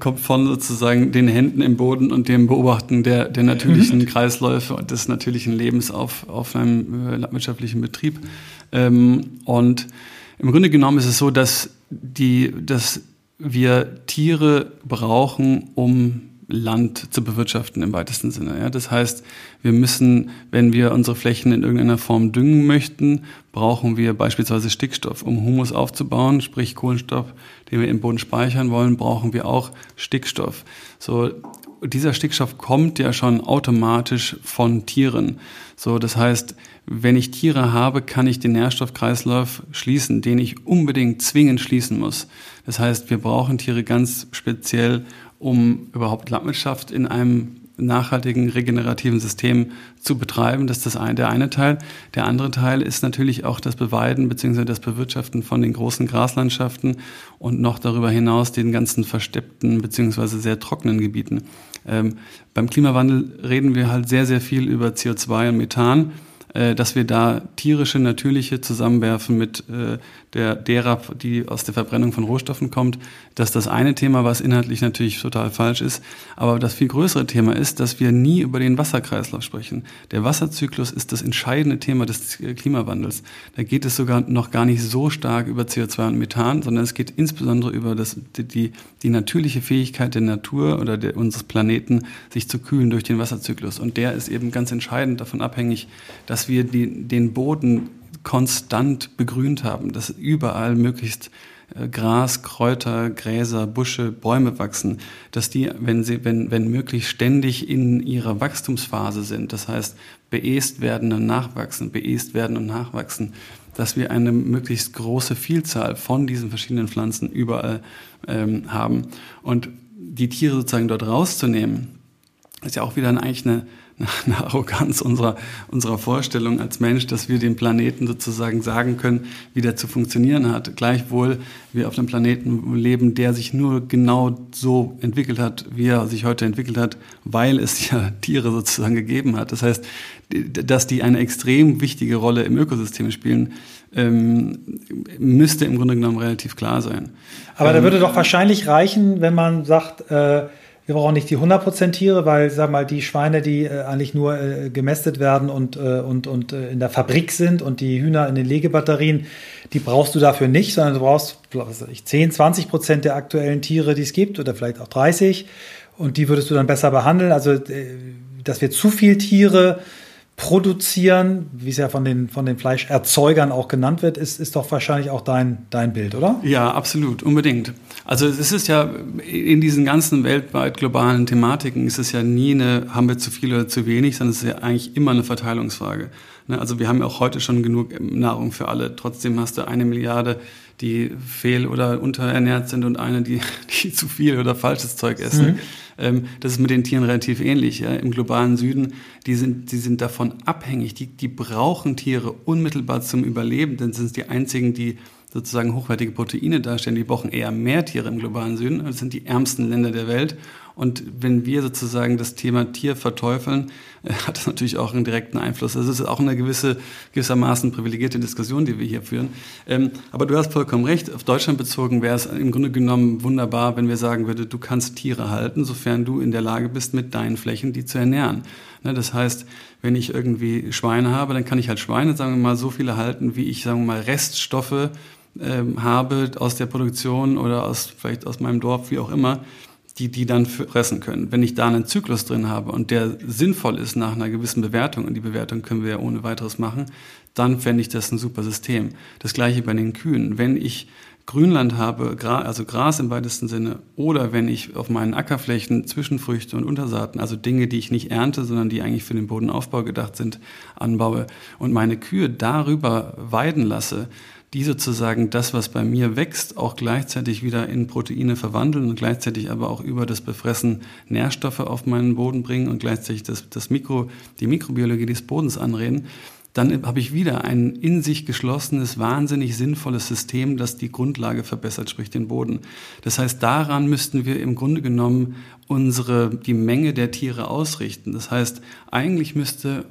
kommt von sozusagen den Händen im Boden und dem Beobachten der, der natürlichen
Mhm.
Kreisläufe und des natürlichen Lebens auf, auf einem äh, landwirtschaftlichen Betrieb. Ähm, und im Grunde genommen ist es so, dass, die, dass wir Tiere brauchen, um Land zu bewirtschaften im weitesten Sinne. Ja? Das heißt, wir müssen, wenn wir unsere Flächen in irgendeiner Form düngen möchten, brauchen wir beispielsweise Stickstoff, um Humus aufzubauen, sprich Kohlenstoff, den wir im Boden speichern wollen, brauchen wir auch Stickstoff. So, dieser Stickstoff kommt ja schon automatisch von Tieren. So, das heißt, wenn ich Tiere habe, kann ich den Nährstoffkreislauf schließen, den ich unbedingt zwingend schließen muss. Das heißt, wir brauchen Tiere ganz speziell, um überhaupt Landwirtschaft in einem nachhaltigen, regenerativen System zu betreiben. Das ist das eine, der eine Teil. Der andere Teil ist natürlich auch das Beweiden bzw. das Bewirtschaften von den großen Graslandschaften und noch darüber hinaus den ganzen versteppten bzw. sehr trockenen Gebieten. Ähm, beim Klimawandel reden wir halt sehr, sehr viel über CO2 und Methan äh, dass wir da tierische, natürliche zusammenwerfen mit äh, der derer, die aus der Verbrennung von Rohstoffen kommt. Das ist das eine Thema, was inhaltlich natürlich total falsch ist. Aber das viel größere Thema ist, dass wir nie über den Wasserkreislauf sprechen. Der Wasserzyklus ist das entscheidende Thema des Klimawandels. Da geht es sogar noch gar nicht so stark über CO2 und Methan, sondern es geht insbesondere über das, die, die natürliche Fähigkeit der Natur oder der, unseres Planeten, sich zu kühlen durch den Wasserzyklus. Und der ist eben ganz entscheidend davon abhängig, dass wir die, den Boden konstant begrünt haben, dass überall möglichst äh, Gras, Kräuter, Gräser, Busche, Bäume wachsen, dass die, wenn sie, wenn, wenn möglich, ständig in ihrer Wachstumsphase sind. Das heißt, beest werden und nachwachsen, beest werden und nachwachsen, dass wir eine möglichst große Vielzahl von diesen verschiedenen Pflanzen überall ähm, haben. Und die Tiere sozusagen dort rauszunehmen, ist ja auch wieder eigentlich eine, eine Arroganz unserer, unserer Vorstellung als Mensch, dass wir dem Planeten sozusagen sagen können, wie der zu funktionieren hat. Gleichwohl wir auf einem Planeten leben, der sich nur genau so entwickelt hat, wie er sich heute entwickelt hat, weil es ja Tiere sozusagen gegeben hat. Das heißt, dass die eine extrem wichtige Rolle im Ökosystem spielen, ähm, müsste im Grunde genommen relativ klar sein.
Aber
ähm,
da würde doch wahrscheinlich reichen, wenn man sagt, äh, wir brauchen nicht die 100% Tiere, weil, sag mal, die Schweine, die äh, eigentlich nur äh, gemästet werden und, äh, und, und äh, in der Fabrik sind und die Hühner in den Legebatterien, die brauchst du dafür nicht, sondern du brauchst was ich, 10, 20% der aktuellen Tiere, die es gibt oder vielleicht auch 30 und die würdest du dann besser behandeln. Also, äh, dass wir zu viel Tiere produzieren, wie es ja von den, von den Fleischerzeugern auch genannt wird, ist, ist doch wahrscheinlich auch dein, dein Bild, oder?
Ja, absolut, unbedingt. Also es ist ja in diesen ganzen weltweit globalen Thematiken ist es ja nie eine, haben wir zu viel oder zu wenig, sondern es ist ja eigentlich immer eine Verteilungsfrage. Ne, Also wir haben ja auch heute schon genug Nahrung für alle. Trotzdem hast du eine Milliarde, die fehl- oder unterernährt sind und eine, die, die zu viel oder falsches Zeug essen.
Mhm.
Ähm, Das ist mit den Tieren relativ ähnlich. Ja. Im globalen Süden, die sind, die sind davon abhängig. Die, die brauchen Tiere unmittelbar zum Überleben, denn sind es die einzigen, die sozusagen hochwertige Proteine darstellen. Die brauchen eher mehr Tiere im globalen Süden. Das sind die ärmsten Länder der Welt. Und wenn wir sozusagen das Thema Tier verteufeln, äh, hat das natürlich auch einen direkten Einfluss. Also es ist auch eine gewisse, gewissermaßen privilegierte Diskussion, die wir hier führen. Ähm, aber du hast vollkommen recht. Auf Deutschland bezogen wäre es im Grunde genommen wunderbar, wenn wir sagen würden, du kannst Tiere halten, sofern du in der Lage bist, mit deinen Flächen die zu ernähren. Ne, das heißt, wenn ich irgendwie Schweine habe, dann kann ich halt Schweine, sagen wir mal, so viele halten, wie ich, sagen wir mal, Reststoffe ähm, habe aus der Produktion oder aus vielleicht aus meinem Dorf, wie auch immer, die die dann fressen können. Wenn ich da einen Zyklus drin habe und der sinnvoll ist nach einer gewissen Bewertung, und die Bewertung können wir ja ohne weiteres machen, dann fände ich das ein super System. Das gleiche bei den Kühen. Wenn ich Grünland habe, also Gras im weitesten Sinne, oder wenn ich auf meinen Ackerflächen Zwischenfrüchte und Untersaaten, also Dinge, die ich nicht ernte, sondern die eigentlich für den Bodenaufbau gedacht sind, anbaue und meine Kühe darüber weiden lasse, die sozusagen das, was bei mir wächst, auch gleichzeitig wieder in Proteine verwandeln und gleichzeitig aber auch über das Befressen Nährstoffe auf meinen Boden bringen und gleichzeitig das, das Mikro, die Mikrobiologie des Bodens anreden, dann habe ich wieder ein in sich geschlossenes, wahnsinnig sinnvolles System, das die Grundlage verbessert, sprich den Boden. Das heißt, daran müssten wir im Grunde genommen unsere, die Menge der Tiere ausrichten. Das heißt, eigentlich müsste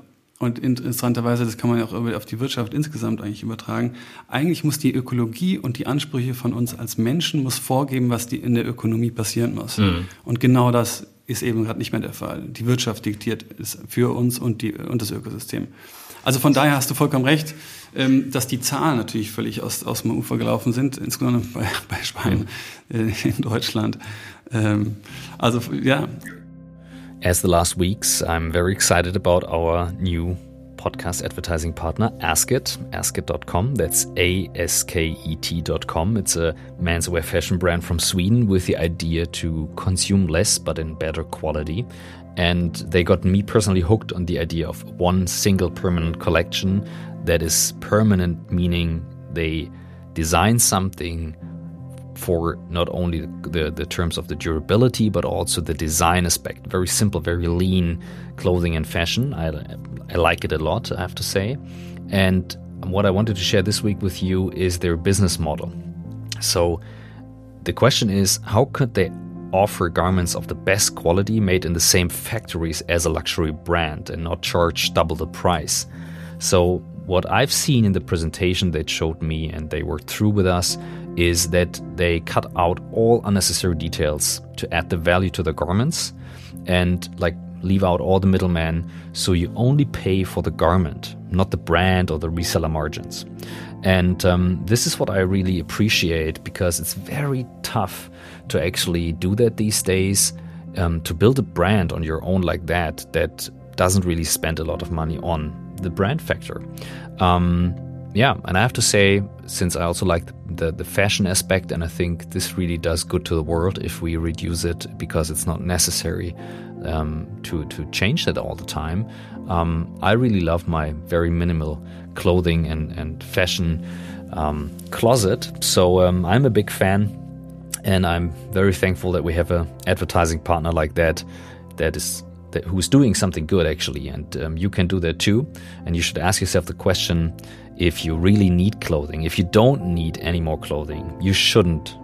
und interessanterweise, das kann man ja auch auf die Wirtschaft insgesamt eigentlich übertragen. Eigentlich muss die Ökologie und die Ansprüche von uns als Menschen muss vorgeben, was die in der Ökonomie passieren muss. Mhm. Und genau das ist eben gerade nicht mehr der Fall. Die Wirtschaft diktiert es für uns und, die, und das Ökosystem. Also von daher hast du vollkommen recht, ähm, dass die Zahlen natürlich völlig aus, aus dem Ufer gelaufen sind, insbesondere bei, bei Schweinen äh, in Deutschland. Ähm, also ja.
As the last weeks, I'm very excited about our new podcast advertising partner, Askit, askit.com. That's A S K E T.com. It's a menswear fashion brand from Sweden with the idea to consume less but in better quality. And they got me personally hooked on the idea of one single permanent collection that is permanent, meaning they design something for not only the, the terms of the durability, but also the design aspect. Very simple, very lean clothing and fashion. I, I like it a lot, I have to say. And what I wanted to share this week with you is their business model. So the question is how could they offer garments of the best quality made in the same factories as a luxury brand and not charge double the price? So, what I've seen in the presentation they showed me and they worked through with us is that they cut out all unnecessary details to add the value to the garments and like leave out all the middlemen so you only pay for the garment not the brand or the reseller margins. And um, this is what i really appreciate because it's very tough to actually do that these days um, to build a brand on your own like that that doesn't really spend a lot of money on the brand factor. Um, yeah, and I have to say, since I also like the, the fashion aspect, and I think this really does good to the world if we reduce it because it's not necessary um, to to change that all the time. Um, I really love my very minimal clothing and and fashion um, closet, so um, I'm a big fan, and I'm very thankful that we have a advertising partner like that that is that, who's doing something good actually, and um, you can do that too. And you should ask yourself the question if you really need clothing. If you don't need any more clothing, you shouldn't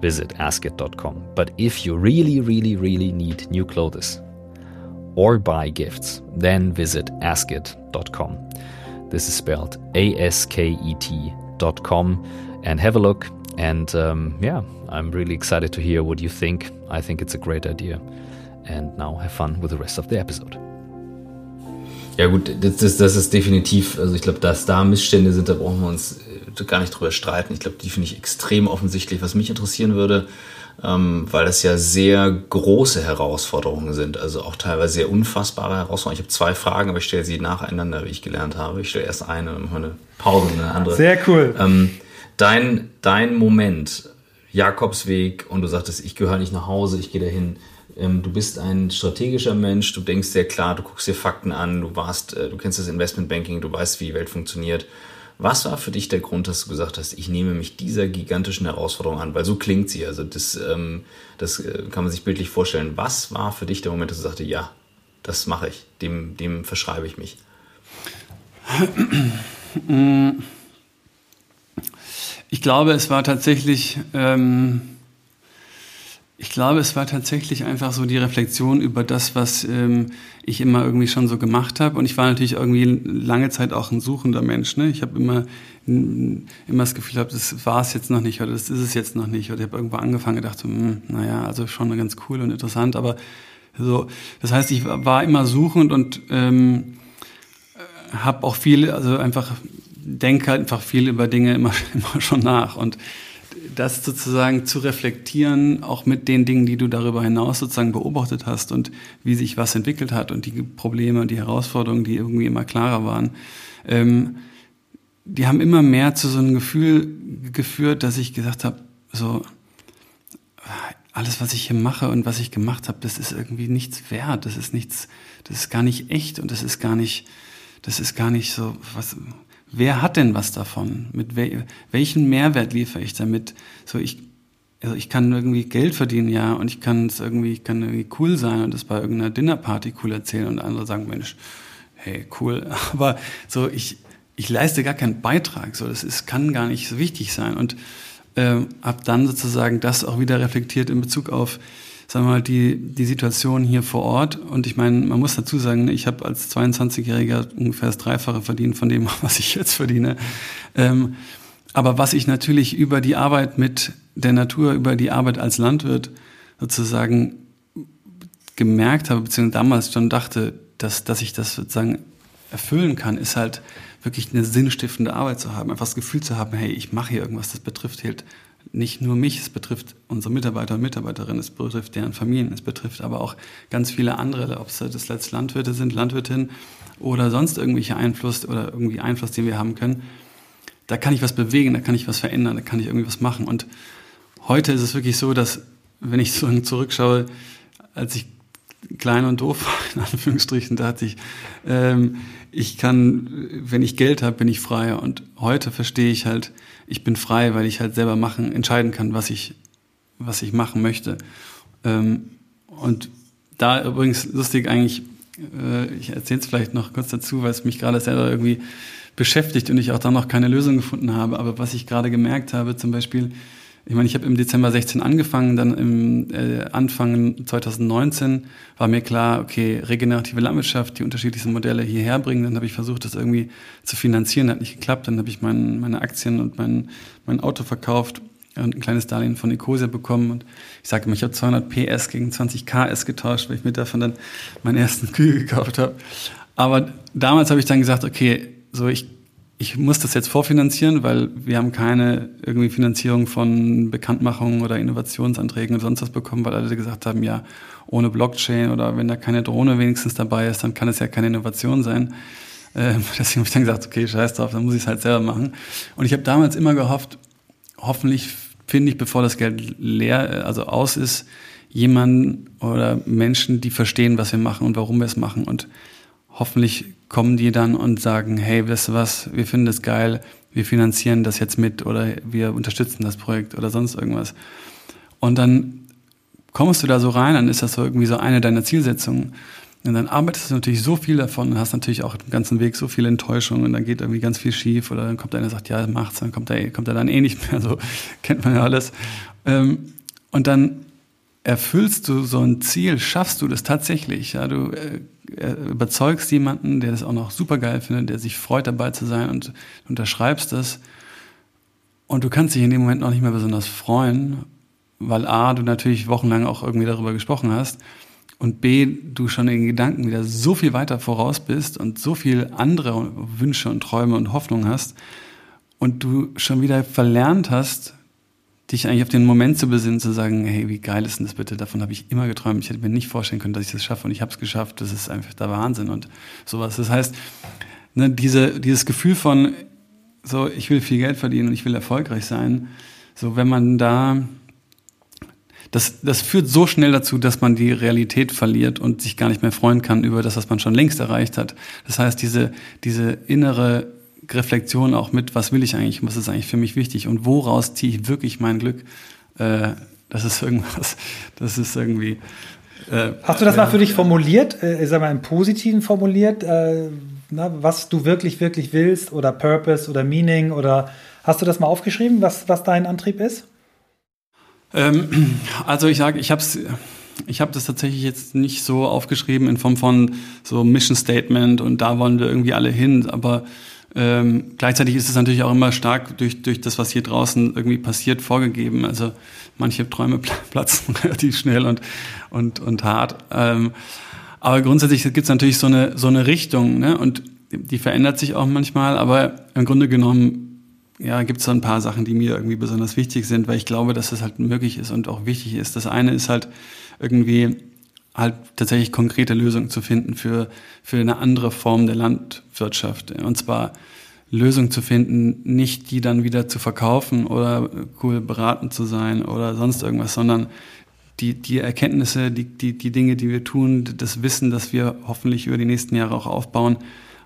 visit askit.com. But if you really, really, really need new clothes or buy gifts, then visit askit.com. This is spelled A S K E T.com and have a look. And um, yeah, I'm really excited to hear what you think. I think it's a great idea. And now have fun with the rest of the episode.
Ja gut, das, das, das ist definitiv, also ich glaube, dass da Missstände sind, da brauchen wir uns äh, gar nicht drüber streiten. Ich glaube, die finde ich extrem offensichtlich. Was mich interessieren würde, ähm, weil das ja sehr große Herausforderungen sind, also auch teilweise sehr unfassbare Herausforderungen. Ich habe zwei Fragen, aber ich stelle sie nacheinander, wie ich gelernt habe. Ich stelle erst eine und eine Pause und eine andere.
Sehr cool.
Ähm, dein, dein Moment, Jakobsweg, und du sagtest, ich gehöre nicht nach Hause, ich gehe dahin du bist ein strategischer Mensch, du denkst sehr klar, du guckst dir Fakten an, du warst, äh, du kennst das Investmentbanking, du weißt, wie die Welt funktioniert. Was war für dich der Grund, dass du gesagt hast, ich nehme mich dieser gigantischen Herausforderung an? Weil so klingt sie. Also das, ähm, das äh, kann man sich bildlich vorstellen. Was war für dich der Moment, dass du sagte, ja, das mache ich, dem, dem verschreibe ich mich?
Ich glaube, es war tatsächlich ähm, ich glaube, es war tatsächlich einfach so die Reflexion über das, was ähm, ich immer irgendwie schon so gemacht habe. Und ich war natürlich irgendwie lange Zeit auch ein suchender Mensch. Ne? Ich habe immer, immer das Gefühl gehabt, das war es jetzt noch nicht oder das ist es jetzt noch nicht. Oder ich habe irgendwo angefangen und gedacht, so, hm, naja, also schon ganz cool und interessant. Aber so, das heißt, ich war immer suchend und ähm, habe auch viel, also einfach denke halt einfach viel über Dinge immer, immer schon nach. Und das sozusagen zu reflektieren, auch mit den Dingen, die du darüber hinaus sozusagen beobachtet hast und wie sich was entwickelt hat und die Probleme und die Herausforderungen, die irgendwie immer klarer waren, ähm, die haben immer mehr zu so einem Gefühl geführt, dass ich gesagt habe, so alles, was ich hier mache und was ich gemacht habe, das ist irgendwie nichts wert, das ist nichts, das ist gar nicht echt und das ist gar nicht, das ist gar nicht so was wer hat denn was davon? Mit wel welchen Mehrwert liefere ich damit? So ich, also ich kann irgendwie Geld verdienen, ja, und ich kann es irgendwie, ich kann irgendwie cool sein und das bei irgendeiner Dinnerparty cool erzählen und andere sagen, Mensch, hey, cool. Aber so, ich, ich leiste gar keinen Beitrag. So, das ist, kann gar nicht so wichtig sein. Und ähm, habe dann sozusagen das auch wieder reflektiert in Bezug auf, sagen wir mal, die, die Situation hier vor Ort. Und ich meine, man muss dazu sagen, ich habe als 22-Jähriger ungefähr das Dreifache verdient von dem, was ich jetzt verdiene. Ähm, aber was ich natürlich über die Arbeit mit der Natur, über die Arbeit als Landwirt sozusagen gemerkt habe, beziehungsweise damals schon dachte, dass, dass ich das sozusagen erfüllen kann, ist halt wirklich eine sinnstiftende Arbeit zu haben, einfach das Gefühl zu haben, hey, ich mache hier irgendwas, das betrifft halt nicht nur mich, es betrifft unsere Mitarbeiter und Mitarbeiterinnen, es betrifft deren Familien, es betrifft aber auch ganz viele andere, ob es das letzte Landwirte sind, Landwirtinnen oder sonst irgendwelche Einfluss oder irgendwie Einfluss, den wir haben können. Da kann ich was bewegen, da kann ich was verändern, da kann ich irgendwie was machen. Und heute ist es wirklich so, dass, wenn ich zurückschaue, als ich klein und doof, in Anführungsstrichen, da hatte ich, ähm, ich kann, wenn ich Geld habe, bin ich frei. Und heute verstehe ich halt, ich bin frei, weil ich halt selber machen, entscheiden kann, was ich, was ich machen möchte. Ähm, und da übrigens lustig eigentlich, äh, ich erzähle es vielleicht noch kurz dazu, weil es mich gerade selber irgendwie beschäftigt und ich auch da noch keine Lösung gefunden habe. Aber was ich gerade gemerkt habe, zum Beispiel, ich meine, ich habe im Dezember 16 angefangen, dann im äh, Anfang 2019 war mir klar, okay, regenerative Landwirtschaft, die unterschiedlichsten Modelle hierher bringen. Dann habe ich versucht, das irgendwie zu finanzieren, hat nicht geklappt. Dann habe ich mein, meine Aktien und mein, mein Auto verkauft und ein kleines Darlehen von Ecosia bekommen. Und ich sage immer, ich habe 200 PS gegen 20 KS getauscht, weil ich mir davon dann meinen ersten Kühe gekauft habe. Aber damals habe ich dann gesagt, okay, so ich ich muss das jetzt vorfinanzieren, weil wir haben keine irgendwie Finanzierung von Bekanntmachungen oder Innovationsanträgen und sonst was bekommen, weil alle gesagt haben, ja, ohne Blockchain oder wenn da keine Drohne wenigstens dabei ist, dann kann es ja keine Innovation sein. Ähm, deswegen habe ich dann gesagt, okay, scheiß drauf, dann muss ich es halt selber machen. Und ich habe damals immer gehofft, hoffentlich finde ich, bevor das Geld leer, also aus ist, jemanden oder Menschen, die verstehen, was wir machen und warum wir es machen und hoffentlich kommen die dann und sagen, hey, weißt du was, wir finden das geil, wir finanzieren das jetzt mit oder wir unterstützen das Projekt oder sonst irgendwas. Und dann kommst du da so rein, dann ist das so irgendwie so eine deiner Zielsetzungen. Und dann arbeitest du natürlich so viel davon und hast natürlich auch den ganzen Weg so viel Enttäuschung und dann geht irgendwie ganz viel schief oder dann kommt einer und sagt, ja, macht's, dann kommt er, kommt er dann eh nicht mehr, so kennt man ja alles. Ähm, und dann erfüllst du so ein Ziel, schaffst du das tatsächlich, ja, du äh, äh, überzeugst jemanden, der das auch noch super geil findet, der sich freut dabei zu sein und unterschreibst das. Und du kannst dich in dem Moment noch nicht mehr besonders freuen, weil A, du natürlich wochenlang auch irgendwie darüber gesprochen hast und B, du schon in Gedanken wieder so viel weiter voraus bist und so viel andere Wünsche und Träume und Hoffnungen hast und du schon wieder verlernt hast, dich eigentlich auf den Moment zu besinnen, zu sagen, hey, wie geil ist denn das bitte? Davon habe ich immer geträumt. Ich hätte mir nicht vorstellen können, dass ich das schaffe und ich habe es geschafft. Das ist einfach der Wahnsinn und sowas. Das heißt, ne, diese, dieses Gefühl von, so, ich will viel Geld verdienen und ich will erfolgreich sein, so, wenn man da, das, das führt so schnell dazu, dass man die Realität verliert und sich gar nicht mehr freuen kann über das, was man schon längst erreicht hat. Das heißt, diese, diese innere Reflexion auch mit, was will ich eigentlich, was ist eigentlich für mich wichtig und woraus ziehe ich wirklich mein Glück. Äh, das ist irgendwas, das ist irgendwie.
Äh, Hast du das mal für dich formuliert, äh, sag mal im Positiven formuliert, äh, na, was du wirklich, wirklich willst oder Purpose oder Meaning oder hast du das mal aufgeschrieben, was, was dein Antrieb ist?
Ähm, also ich sage, ich habe ich habe das tatsächlich jetzt nicht so aufgeschrieben in Form von so Mission Statement und da wollen wir irgendwie alle hin, aber ähm, gleichzeitig ist es natürlich auch immer stark durch, durch das, was hier draußen irgendwie passiert, vorgegeben. Also manche Träume platzen relativ schnell und, und, und hart. Ähm, aber grundsätzlich gibt es natürlich so eine, so eine Richtung, ne? Und die verändert sich auch manchmal, aber im Grunde genommen ja, gibt es so ein paar Sachen, die mir irgendwie besonders wichtig sind, weil ich glaube, dass es halt möglich ist und auch wichtig ist. Das eine ist halt irgendwie halt tatsächlich konkrete Lösungen zu finden für, für eine andere Form der Landwirtschaft. Und zwar Lösungen zu finden, nicht die dann wieder zu verkaufen oder cool beraten zu sein oder sonst irgendwas, sondern die, die Erkenntnisse, die, die, die Dinge, die wir tun, das Wissen, das wir hoffentlich über die nächsten Jahre auch aufbauen,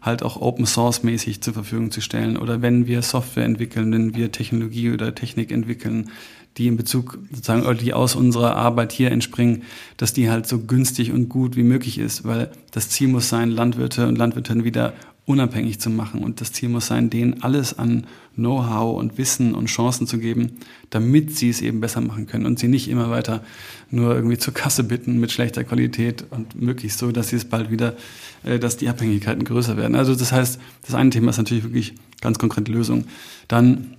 halt auch Open Source mäßig zur Verfügung zu stellen. Oder wenn wir Software entwickeln, wenn wir Technologie oder Technik entwickeln, die in Bezug sozusagen, oder die aus unserer Arbeit hier entspringen, dass die halt so günstig und gut wie möglich ist, weil das Ziel muss sein, Landwirte und Landwirtinnen wieder unabhängig zu machen. Und das Ziel muss sein, denen alles an Know-how und Wissen und Chancen zu geben, damit sie es eben besser machen können und sie nicht immer weiter nur irgendwie zur Kasse bitten mit schlechter Qualität und möglichst so, dass sie es bald wieder, äh, dass die Abhängigkeiten größer werden. Also das heißt, das eine Thema ist natürlich wirklich ganz konkrete Lösung. Dann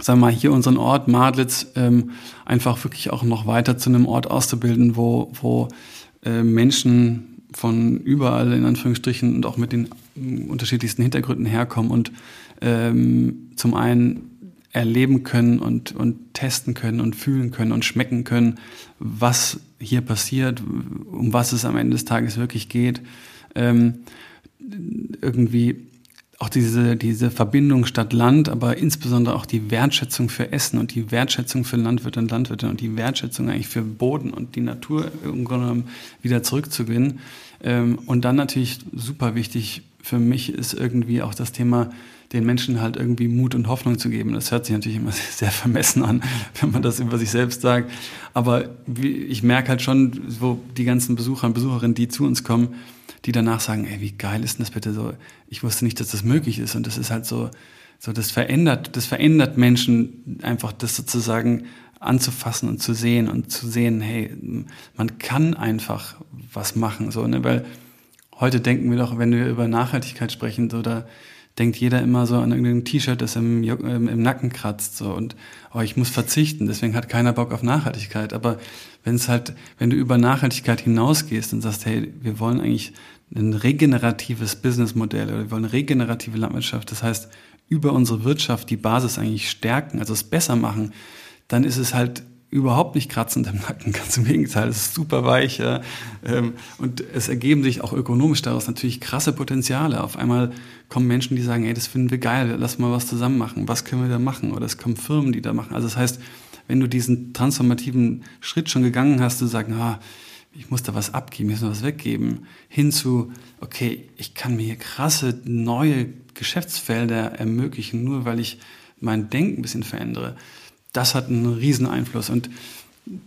sagen wir mal, hier unseren Ort Madlitz ähm, einfach wirklich auch noch weiter zu einem Ort auszubilden, wo, wo äh, Menschen von überall in Anführungsstrichen und auch mit den äh, unterschiedlichsten Hintergründen herkommen und ähm, zum einen erleben können und, und testen können und fühlen können und schmecken können, was hier passiert, um was es am Ende des Tages wirklich geht. Ähm, irgendwie auch diese, diese Verbindung Stadt-Land, aber insbesondere auch die Wertschätzung für Essen und die Wertschätzung für Landwirte und Landwirte und die Wertschätzung eigentlich für Boden und die Natur im wieder zurückzugewinnen. Ähm, und dann natürlich super wichtig für mich ist irgendwie auch das Thema, den Menschen halt irgendwie Mut und Hoffnung zu geben. Das hört sich natürlich immer sehr vermessen an, wenn man das über sich selbst sagt. Aber ich merke halt schon, wo die ganzen Besucher und Besucherinnen, die zu uns kommen, die danach sagen, ey, wie geil ist denn das bitte so? Ich wusste nicht, dass das möglich ist. Und das ist halt so, so das verändert, das verändert Menschen einfach, das sozusagen anzufassen und zu sehen und zu sehen, hey, man kann einfach was machen, so, ne, weil heute denken wir doch, wenn wir über Nachhaltigkeit sprechen, so, da denkt jeder immer so an irgendein T-Shirt, das im, ähm, im, Nacken kratzt, so, und, oh, ich muss verzichten, deswegen hat keiner Bock auf Nachhaltigkeit, aber wenn es halt, wenn du über Nachhaltigkeit hinausgehst und sagst, hey, wir wollen eigentlich ein regeneratives Businessmodell oder wir wollen regenerative Landwirtschaft, das heißt, über unsere Wirtschaft die Basis eigentlich stärken, also es besser machen, dann ist es halt überhaupt nicht kratzend im Nacken, ganz im Gegenteil, es ist super weich. Ähm, und es ergeben sich auch ökonomisch daraus natürlich krasse Potenziale. Auf einmal kommen Menschen, die sagen, ey, das finden wir geil, lass mal was zusammen machen, was können wir da machen? Oder es kommen Firmen, die da machen. Also das heißt, wenn du diesen transformativen Schritt schon gegangen hast, zu sagen, ah, ich muss da was abgeben, ich muss was weggeben, hin zu, okay, ich kann mir hier krasse neue Geschäftsfelder ermöglichen, nur weil ich mein Denken ein bisschen verändere. Das hat einen riesen Einfluss. Und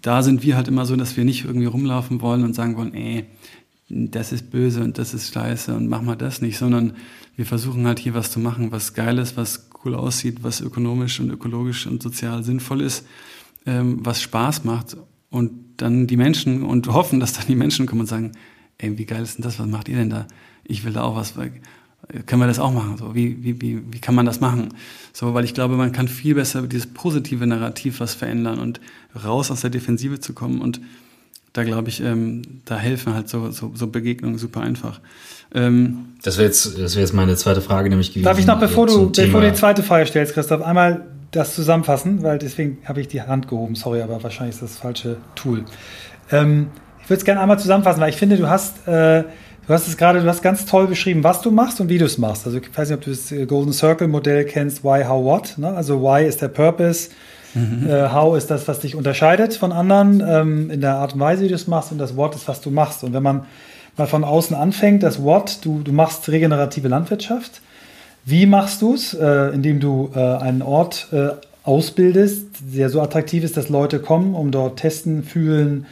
da sind wir halt immer so, dass wir nicht irgendwie rumlaufen wollen und sagen wollen, ey, das ist böse und das ist scheiße und mach mal das nicht, sondern wir versuchen halt hier was zu machen, was geil ist, was cool aussieht, was ökonomisch und ökologisch und sozial sinnvoll ist, ähm, was Spaß macht und dann die Menschen und hoffen, dass dann die Menschen kommen und sagen, ey, wie geil ist denn das, was macht ihr denn da? Ich will da auch was, können wir das auch machen? So, wie, wie, wie, wie kann man das machen? So, weil ich glaube, man kann viel besser dieses positive Narrativ was verändern und raus aus der Defensive zu kommen und da glaube ich, ähm, da helfen halt so, so, so Begegnungen super einfach.
Ähm, das wäre jetzt, das wäre jetzt meine zweite Frage, nämlich
gewesen. Darf ich noch, bevor du, bevor du die zweite Frage stellst, Christoph, einmal das zusammenfassen, weil deswegen habe ich die Hand gehoben. Sorry, aber wahrscheinlich ist das, das falsche Tool. Ähm, ich würde es gerne einmal zusammenfassen, weil ich finde, du hast, äh, du hast es gerade, du hast ganz toll beschrieben, was du machst und wie du es machst. Also ich weiß nicht, ob du das äh, Golden Circle Modell kennst, Why, How, What. Ne? Also Why ist der Purpose, mhm. äh, How ist das, was dich unterscheidet von anderen ähm, in der Art und Weise, wie du es machst, und das What ist, was du machst. Und wenn man mal von außen anfängt, das What, du, du machst regenerative Landwirtschaft wie machst du es? Äh, indem du äh, einen Ort äh, ausbildest, der so attraktiv ist, dass Leute kommen, um dort testen, fühlen,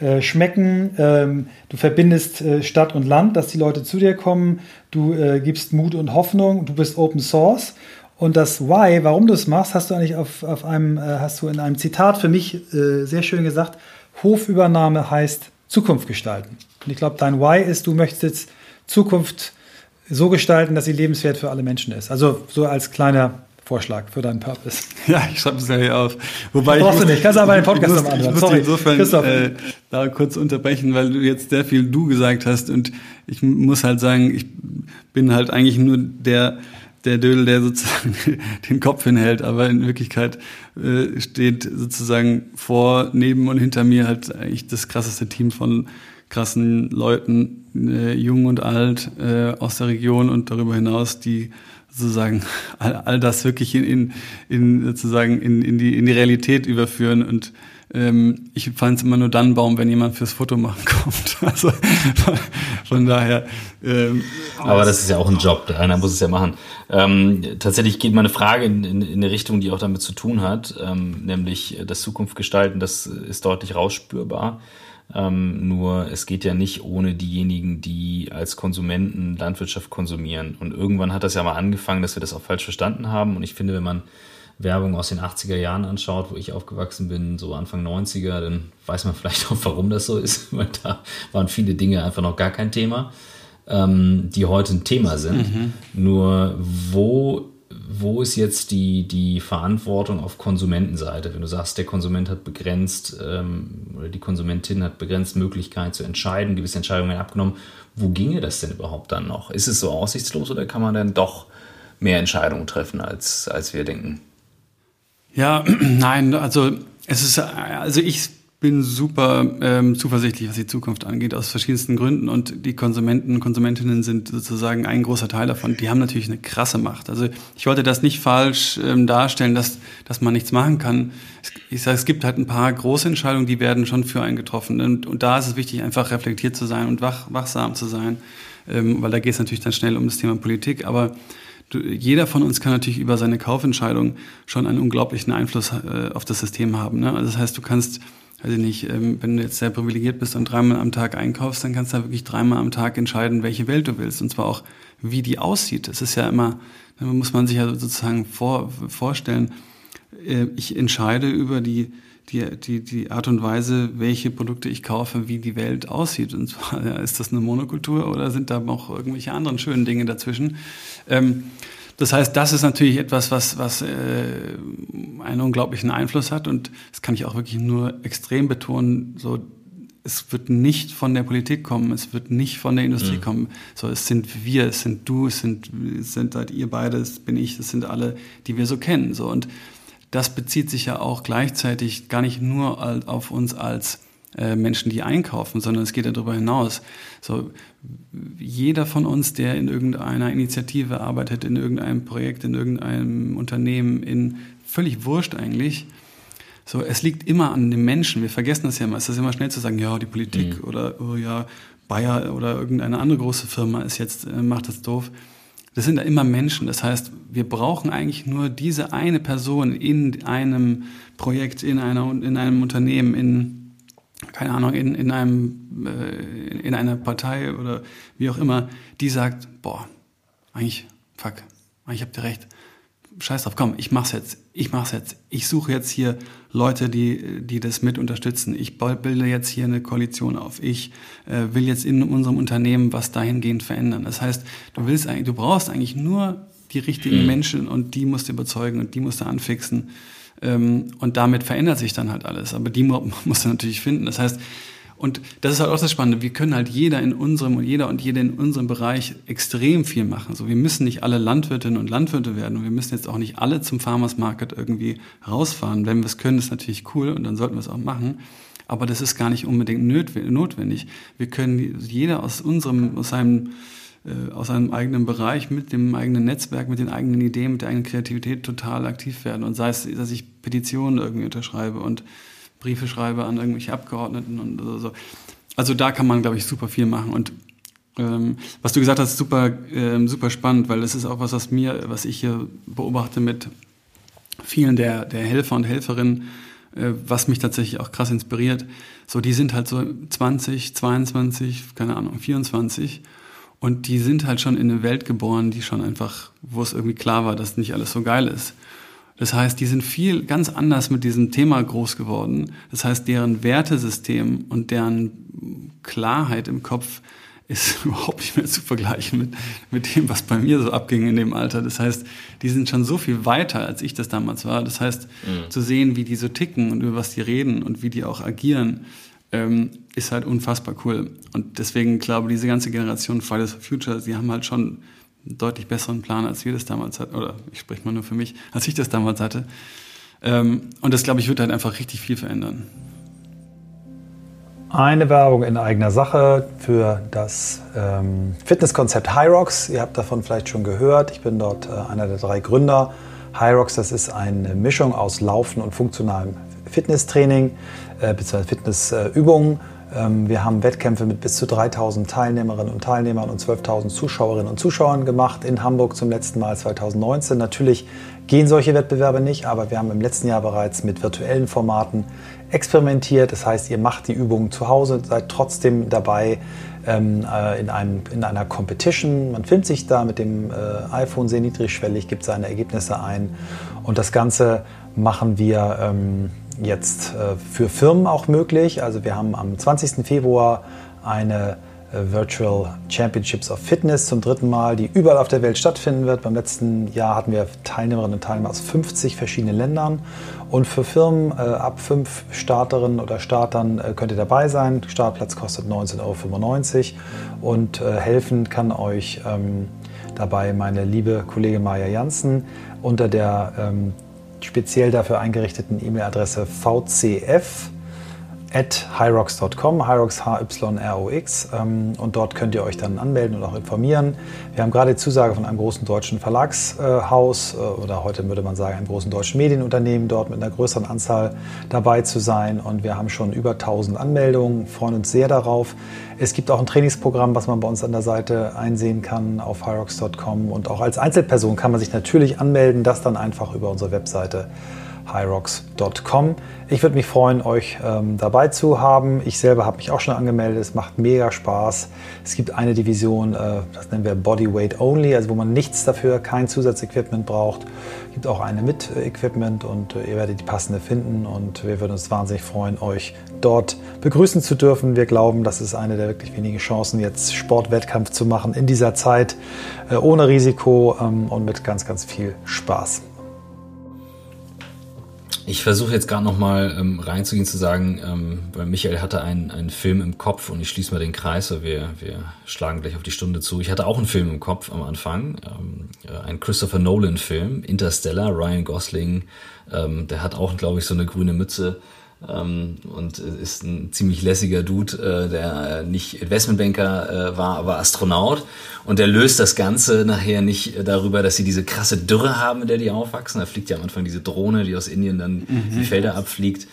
äh, schmecken. Ähm, du verbindest äh, Stadt und Land, dass die Leute zu dir kommen. Du äh, gibst Mut und Hoffnung. Du bist Open Source. Und das Why, warum du es machst, hast du eigentlich auf, auf einem, hast du in einem Zitat für mich sehr schön gesagt. Hofübernahme heißt Zukunft gestalten. Und ich glaube, dein Why ist, du möchtest Zukunft so gestalten, dass sie lebenswert für alle Menschen ist. Also so als kleiner Vorschlag für deinen Purpose.
Ja, ich schreibe es ja hier auf. Wobei
Brauchst ich muss, du nicht, kannst aber einen Podcast
nochmal anhören. Ich muss Sorry, insofern äh, da kurz unterbrechen, weil du jetzt sehr viel du gesagt hast und ich muss halt sagen, ich bin halt eigentlich nur der der Dödel, der sozusagen den Kopf hinhält, aber in Wirklichkeit äh, steht sozusagen vor, neben und hinter mir halt eigentlich das krasseste Team von krassen Leuten, äh, jung und alt, äh, aus der Region und darüber hinaus, die sozusagen all, all das wirklich in, in, in sozusagen in, in, die, in die Realität überführen und ähm, ich fand es immer nur dann Baum, wenn jemand fürs Foto machen kommt. Also von daher.
Ähm, Aber das ist ja auch ein Job, einer muss es ja machen. Ähm, tatsächlich geht meine Frage in, in, in, eine Richtung, die auch damit zu tun hat, ähm, nämlich das Zukunft gestalten, das ist deutlich rausspürbar. Ähm, nur es geht ja nicht ohne diejenigen, die als Konsumenten Landwirtschaft konsumieren. Und irgendwann hat das ja mal angefangen, dass wir das auch falsch verstanden haben. Und ich finde, wenn man Werbung aus den 80er Jahren anschaut, wo ich aufgewachsen bin, so Anfang 90er, dann weiß man vielleicht auch, warum das so ist, weil da waren viele Dinge einfach noch gar kein Thema, ähm, die heute ein Thema sind. Mhm. Nur wo, wo ist jetzt die, die Verantwortung auf Konsumentenseite? Wenn du sagst, der Konsument hat begrenzt ähm, oder die Konsumentin hat begrenzt Möglichkeit zu entscheiden, gewisse Entscheidungen abgenommen, wo ginge das denn überhaupt dann noch? Ist es so aussichtslos oder kann man dann doch mehr Entscheidungen treffen, als, als wir denken?
Ja, nein, also es ist, also ich bin super ähm, zuversichtlich, was die Zukunft angeht, aus verschiedensten Gründen. Und die Konsumenten und Konsumentinnen sind sozusagen ein großer Teil davon. Die haben natürlich eine krasse Macht. Also ich wollte das nicht falsch ähm, darstellen, dass, dass man nichts machen kann. Ich sage, es gibt halt ein paar große Entscheidungen, die werden schon für einen getroffen. Und, und da ist es wichtig, einfach reflektiert zu sein und wach, wachsam zu sein. Ähm, weil da geht es natürlich dann schnell um das Thema Politik. Aber du, jeder von uns kann natürlich über seine Kaufentscheidung schon einen unglaublichen Einfluss äh, auf das System haben. Ne? Also das heißt, du kannst, weiß ich nicht, ähm, wenn du jetzt sehr privilegiert bist und dreimal am Tag einkaufst, dann kannst du da wirklich dreimal am Tag entscheiden, welche Welt du willst. Und zwar auch, wie die aussieht. Das ist ja immer, da muss man sich ja sozusagen vor, vorstellen, äh, ich entscheide über die die, die, die Art und Weise, welche Produkte ich kaufe, wie die Welt aussieht. Und zwar, ist das eine Monokultur oder sind da noch irgendwelche anderen schönen Dinge dazwischen? Ähm, das heißt, das ist natürlich etwas, was, was äh, einen unglaublichen Einfluss hat. Und das kann ich auch wirklich nur extrem betonen. So, es wird nicht von der Politik kommen, es wird nicht von der Industrie mhm. kommen. So, es sind wir, es sind du, es sind, es sind halt ihr beide, es bin ich, es sind alle, die wir so kennen. So und das bezieht sich ja auch gleichzeitig gar nicht nur auf uns als Menschen, die einkaufen, sondern es geht ja darüber hinaus. So, jeder von uns, der in irgendeiner Initiative arbeitet, in irgendeinem Projekt, in irgendeinem Unternehmen, in völlig wurscht eigentlich, so, es liegt immer an dem Menschen. Wir vergessen das ja immer. Es ist immer schnell zu sagen, ja, die Politik mhm. oder oh ja, Bayer oder irgendeine andere große Firma ist jetzt, äh, macht das doof das sind immer Menschen. Das heißt, wir brauchen eigentlich nur diese eine Person in einem Projekt, in, einer, in einem Unternehmen, in, keine Ahnung, in, in, einem, äh, in einer Partei oder wie auch immer, die sagt, boah, eigentlich, fuck, eigentlich habt ihr recht scheiß drauf, komm, ich mach's jetzt, ich mach's jetzt. Ich suche jetzt hier Leute, die, die das mit unterstützen. Ich bilde jetzt hier eine Koalition auf. Ich äh, will jetzt in unserem Unternehmen was dahingehend verändern. Das heißt, du willst eigentlich, du brauchst eigentlich nur die richtigen mhm. Menschen und die musst du überzeugen und die musst du anfixen. Ähm, und damit verändert sich dann halt alles. Aber die musst du natürlich finden. Das heißt, und das ist halt auch das Spannende. Wir können halt jeder in unserem und jeder und jede in unserem Bereich extrem viel machen. So, wir müssen nicht alle Landwirtinnen und Landwirte werden und wir müssen jetzt auch nicht alle zum Farmers Market irgendwie rausfahren. Wenn wir es können, ist natürlich cool und dann sollten wir es auch machen. Aber das ist gar nicht unbedingt notwendig. Wir können jeder aus unserem, aus seinem, aus einem eigenen Bereich mit dem eigenen Netzwerk, mit den eigenen Ideen, mit der eigenen Kreativität total aktiv werden. Und sei es, dass ich Petitionen irgendwie unterschreibe und Briefe schreibe an irgendwelche Abgeordneten und so. Also da kann man, glaube ich, super viel machen. Und ähm, was du gesagt hast, super, ähm, super spannend, weil das ist auch was, was mir, was ich hier beobachte mit vielen der, der Helfer und Helferinnen, äh, was mich tatsächlich auch krass inspiriert. So, die sind halt so 20, 22, keine Ahnung, 24 und die sind halt schon in eine Welt geboren, die schon einfach, wo es irgendwie klar war, dass nicht alles so geil ist. Das heißt, die sind viel ganz anders mit diesem Thema groß geworden. Das heißt, deren Wertesystem und deren Klarheit im Kopf ist überhaupt nicht mehr zu vergleichen mit, mit dem, was bei mir so abging in dem Alter. Das heißt, die sind schon so viel weiter, als ich das damals war. Das heißt, mhm. zu sehen, wie die so ticken und über was die reden und wie die auch agieren, ähm, ist halt unfassbar cool. Und deswegen glaube ich, diese ganze Generation Fridays for Future, sie haben halt schon deutlich besseren Plan, als wir das damals hatten. Oder ich spreche mal nur für mich, als ich das damals hatte. Ähm, und das, glaube ich, wird halt einfach richtig viel verändern.
Eine Werbung in eigener Sache für das ähm, Fitnesskonzept Hyrox. Ihr habt davon vielleicht schon gehört. Ich bin dort äh, einer der drei Gründer. Hyrox, das ist eine Mischung aus Laufen und funktionalem Fitnesstraining äh, bzw. Fitnessübungen. Ähm, wir haben Wettkämpfe mit bis zu 3000 Teilnehmerinnen und Teilnehmern und 12.000 Zuschauerinnen und Zuschauern gemacht in Hamburg zum letzten Mal 2019. Natürlich gehen solche Wettbewerbe nicht, aber wir haben im letzten Jahr bereits mit virtuellen Formaten experimentiert. Das heißt, ihr macht die Übungen zu Hause, seid trotzdem dabei ähm, äh, in, einem, in einer Competition. Man filmt sich da mit dem äh, iPhone sehr niedrigschwellig, gibt seine Ergebnisse ein und das Ganze machen wir ähm, jetzt äh, für Firmen auch möglich. Also wir haben am 20. Februar eine äh, Virtual Championships of Fitness zum dritten Mal, die überall auf der Welt stattfinden wird. Beim letzten Jahr hatten wir Teilnehmerinnen und Teilnehmer aus 50 verschiedenen Ländern. Und für Firmen äh, ab fünf Starterinnen oder Startern äh, könnt ihr dabei sein. Startplatz kostet 19,95 Euro und äh, helfen kann euch ähm, dabei meine liebe Kollegin Maja Janssen unter der ähm, speziell dafür eingerichteten E-Mail-Adresse vcf at hyrox.com, hyrox H-Y-R-O-X. Ähm, und dort könnt ihr euch dann anmelden und auch informieren. Wir haben gerade die Zusage von einem großen deutschen Verlagshaus äh, oder heute würde man sagen einem großen deutschen Medienunternehmen, dort mit einer größeren Anzahl dabei zu sein. Und wir haben schon über 1000 Anmeldungen, freuen uns sehr darauf. Es gibt auch ein Trainingsprogramm, was man bei uns an der Seite einsehen kann auf hyrox.com. Und auch als Einzelperson kann man sich natürlich anmelden, das dann einfach über unsere Webseite hyrox.com. Ich würde mich freuen, euch ähm, dabei zu haben. Ich selber habe mich auch schon angemeldet. Es macht mega Spaß. Es gibt eine Division, äh, das nennen wir Bodyweight Only, also wo man nichts dafür, kein Zusatzequipment braucht. Es gibt auch eine mit Equipment und äh, ihr werdet die passende finden. Und wir würden uns wahnsinnig freuen, euch dort begrüßen zu dürfen. Wir glauben, das ist eine der wirklich wenigen Chancen, jetzt Sportwettkampf zu machen in dieser Zeit, äh, ohne Risiko ähm, und mit ganz, ganz viel Spaß.
Ich versuche jetzt gerade nochmal ähm, reinzugehen, zu sagen, ähm, weil Michael hatte einen, einen Film im Kopf und ich schließe mal den Kreis, weil wir, wir schlagen gleich auf die Stunde zu. Ich hatte auch einen Film im Kopf am Anfang, ähm, äh, ein Christopher Nolan-Film, Interstellar, Ryan Gosling, ähm, der hat auch, glaube ich, so eine grüne Mütze und ist ein ziemlich lässiger Dude, äh, der nicht Investmentbanker äh, war, aber Astronaut. Und der löst das Ganze nachher nicht darüber, dass sie diese krasse Dürre haben, in der die aufwachsen. Da fliegt ja am Anfang diese Drohne, die aus Indien dann mhm. die Felder abfliegt,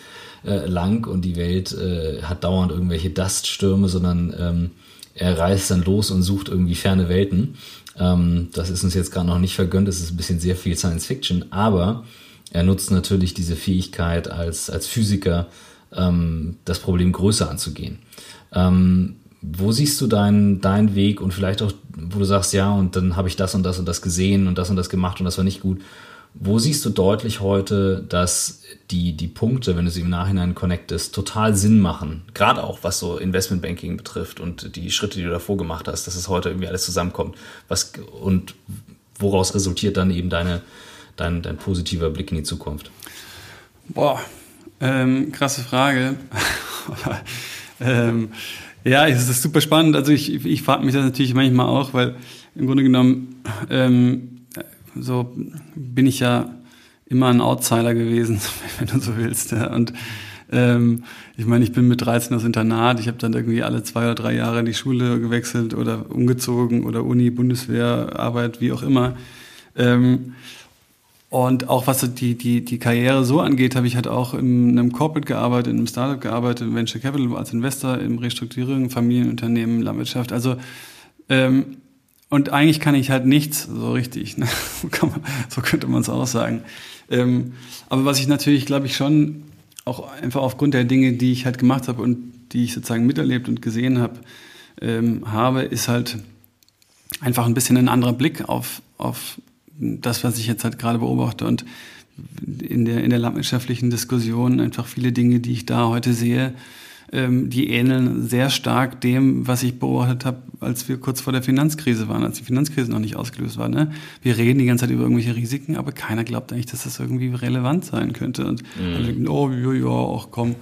äh, lang und die Welt äh, hat dauernd irgendwelche Duststürme, sondern ähm, er reist dann los und sucht irgendwie ferne Welten. Ähm, das ist uns jetzt gerade noch nicht vergönnt, das ist ein bisschen sehr viel Science Fiction, aber er nutzt natürlich diese Fähigkeit als, als Physiker, ähm, das Problem größer anzugehen. Ähm, wo siehst du deinen dein Weg und vielleicht auch, wo du sagst, ja, und dann habe ich das und das und das gesehen und das und das gemacht und das war nicht gut. Wo siehst du deutlich heute, dass die, die Punkte, wenn du sie im Nachhinein connectest, total Sinn machen? Gerade auch was so Investmentbanking betrifft und die Schritte, die du davor gemacht hast, dass es heute irgendwie alles zusammenkommt. Was, und woraus resultiert dann eben deine, dein, dein positiver Blick in die Zukunft?
Boah, ähm, krasse Frage. ähm, ja, es ist super spannend. Also ich, ich frage mich das natürlich manchmal auch, weil im Grunde genommen ähm, so bin ich ja immer ein Outsider gewesen, wenn du so willst. Ja. Und ähm, ich meine, ich bin mit 13 das Internat, ich habe dann irgendwie alle zwei oder drei Jahre die Schule gewechselt oder umgezogen oder Uni, Bundeswehr, Arbeit, wie auch immer. Ähm, und auch was die, die, die Karriere so angeht, habe ich halt auch in einem Corporate gearbeitet, in einem Startup gearbeitet, Venture Capital als Investor, im Restrukturierung, Familienunternehmen, Landwirtschaft. Also ähm, und eigentlich kann ich halt nichts so richtig. Ne? so könnte man es auch sagen. Ähm, aber was ich natürlich, glaube ich, schon auch einfach aufgrund der Dinge, die ich halt gemacht habe und die ich sozusagen miterlebt und gesehen habe, ähm, habe, ist halt einfach ein bisschen ein anderer Blick auf, auf das, was ich jetzt halt gerade beobachte und in der, in der landwirtschaftlichen Diskussion einfach viele Dinge, die ich da heute sehe, ähm, die ähneln sehr stark dem, was ich beobachtet habe, als wir kurz vor der Finanzkrise waren, als die Finanzkrise noch nicht ausgelöst war. Ne? Wir reden die ganze Zeit über irgendwelche Risiken, aber keiner glaubt eigentlich, dass das irgendwie relevant sein könnte. Und mhm. alle denken, oh, ja, ja, auch komm,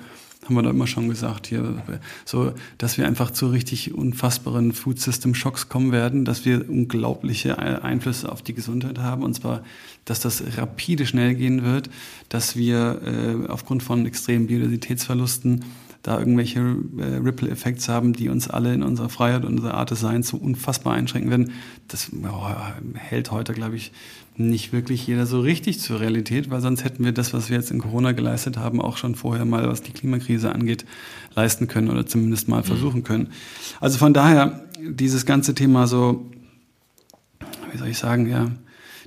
haben wir da immer schon gesagt hier, so, dass wir einfach zu richtig unfassbaren Food System Schocks kommen werden, dass wir unglaubliche Einflüsse auf die Gesundheit haben. Und zwar, dass das rapide schnell gehen wird, dass wir äh, aufgrund von extremen Biodiversitätsverlusten da irgendwelche äh, Ripple-Effekte haben, die uns alle in unserer Freiheit und unserer Art des Seins so unfassbar einschränken werden. Das oh, hält heute, glaube ich, nicht wirklich jeder so richtig zur Realität, weil sonst hätten wir das, was wir jetzt in Corona geleistet haben, auch schon vorher mal, was die Klimakrise angeht, leisten können oder zumindest mal mhm. versuchen können. Also von daher, dieses ganze Thema so, wie soll ich sagen, ja,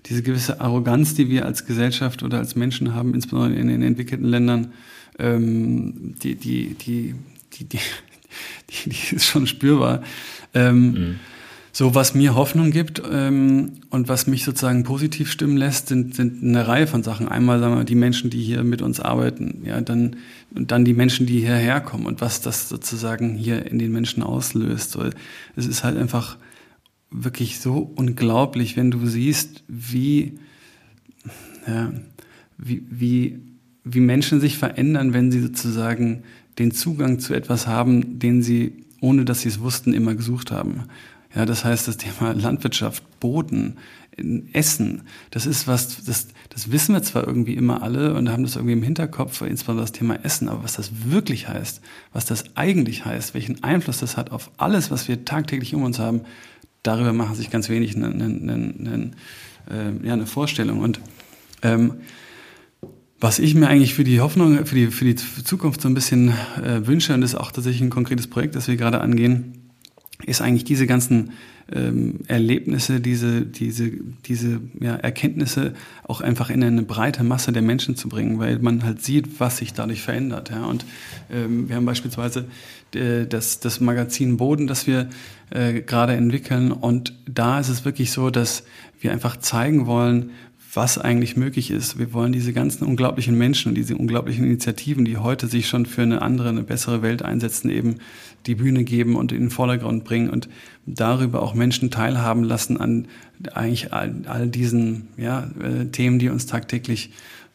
diese gewisse Arroganz, die wir als Gesellschaft oder als Menschen haben, insbesondere in den entwickelten Ländern, ähm, die, die, die, die, die, die, die ist schon spürbar. Ähm, mhm. So, was mir Hoffnung gibt ähm, und was mich sozusagen positiv stimmen lässt, sind, sind eine Reihe von Sachen. Einmal sagen wir, die Menschen, die hier mit uns arbeiten, ja, dann, und dann die Menschen, die hierher kommen und was das sozusagen hier in den Menschen auslöst. So, es ist halt einfach wirklich so unglaublich, wenn du siehst, wie, ja, wie, wie, wie Menschen sich verändern, wenn sie sozusagen den Zugang zu etwas haben, den sie, ohne dass sie es wussten, immer gesucht haben. Ja, das heißt, das Thema Landwirtschaft, Boden, Essen, das ist was, das, das wissen wir zwar irgendwie immer alle und haben das irgendwie im Hinterkopf, insbesondere das Thema Essen, aber was das wirklich heißt, was das eigentlich heißt, welchen Einfluss das hat auf alles, was wir tagtäglich um uns haben, darüber machen sich ganz wenig eine, eine, eine, äh, ja, eine Vorstellung. Und ähm, was ich mir eigentlich für die Hoffnung, für die, für die Zukunft so ein bisschen äh, wünsche, und das ist auch tatsächlich ein konkretes Projekt, das wir gerade angehen, ist eigentlich diese ganzen ähm, Erlebnisse, diese, diese, diese ja, Erkenntnisse auch einfach in eine breite Masse der Menschen zu bringen, weil man halt sieht, was sich dadurch verändert. Ja. Und ähm, wir haben beispielsweise äh, das, das Magazin Boden, das wir äh, gerade entwickeln. Und da ist es wirklich so, dass wir einfach zeigen wollen, was eigentlich möglich ist. Wir wollen diese ganzen unglaublichen Menschen diese unglaublichen Initiativen, die heute sich schon für eine andere, eine bessere Welt einsetzen, eben die Bühne geben und in den Vordergrund bringen und darüber auch Menschen teilhaben lassen an eigentlich all, all diesen ja, äh, Themen, die uns tagtäglich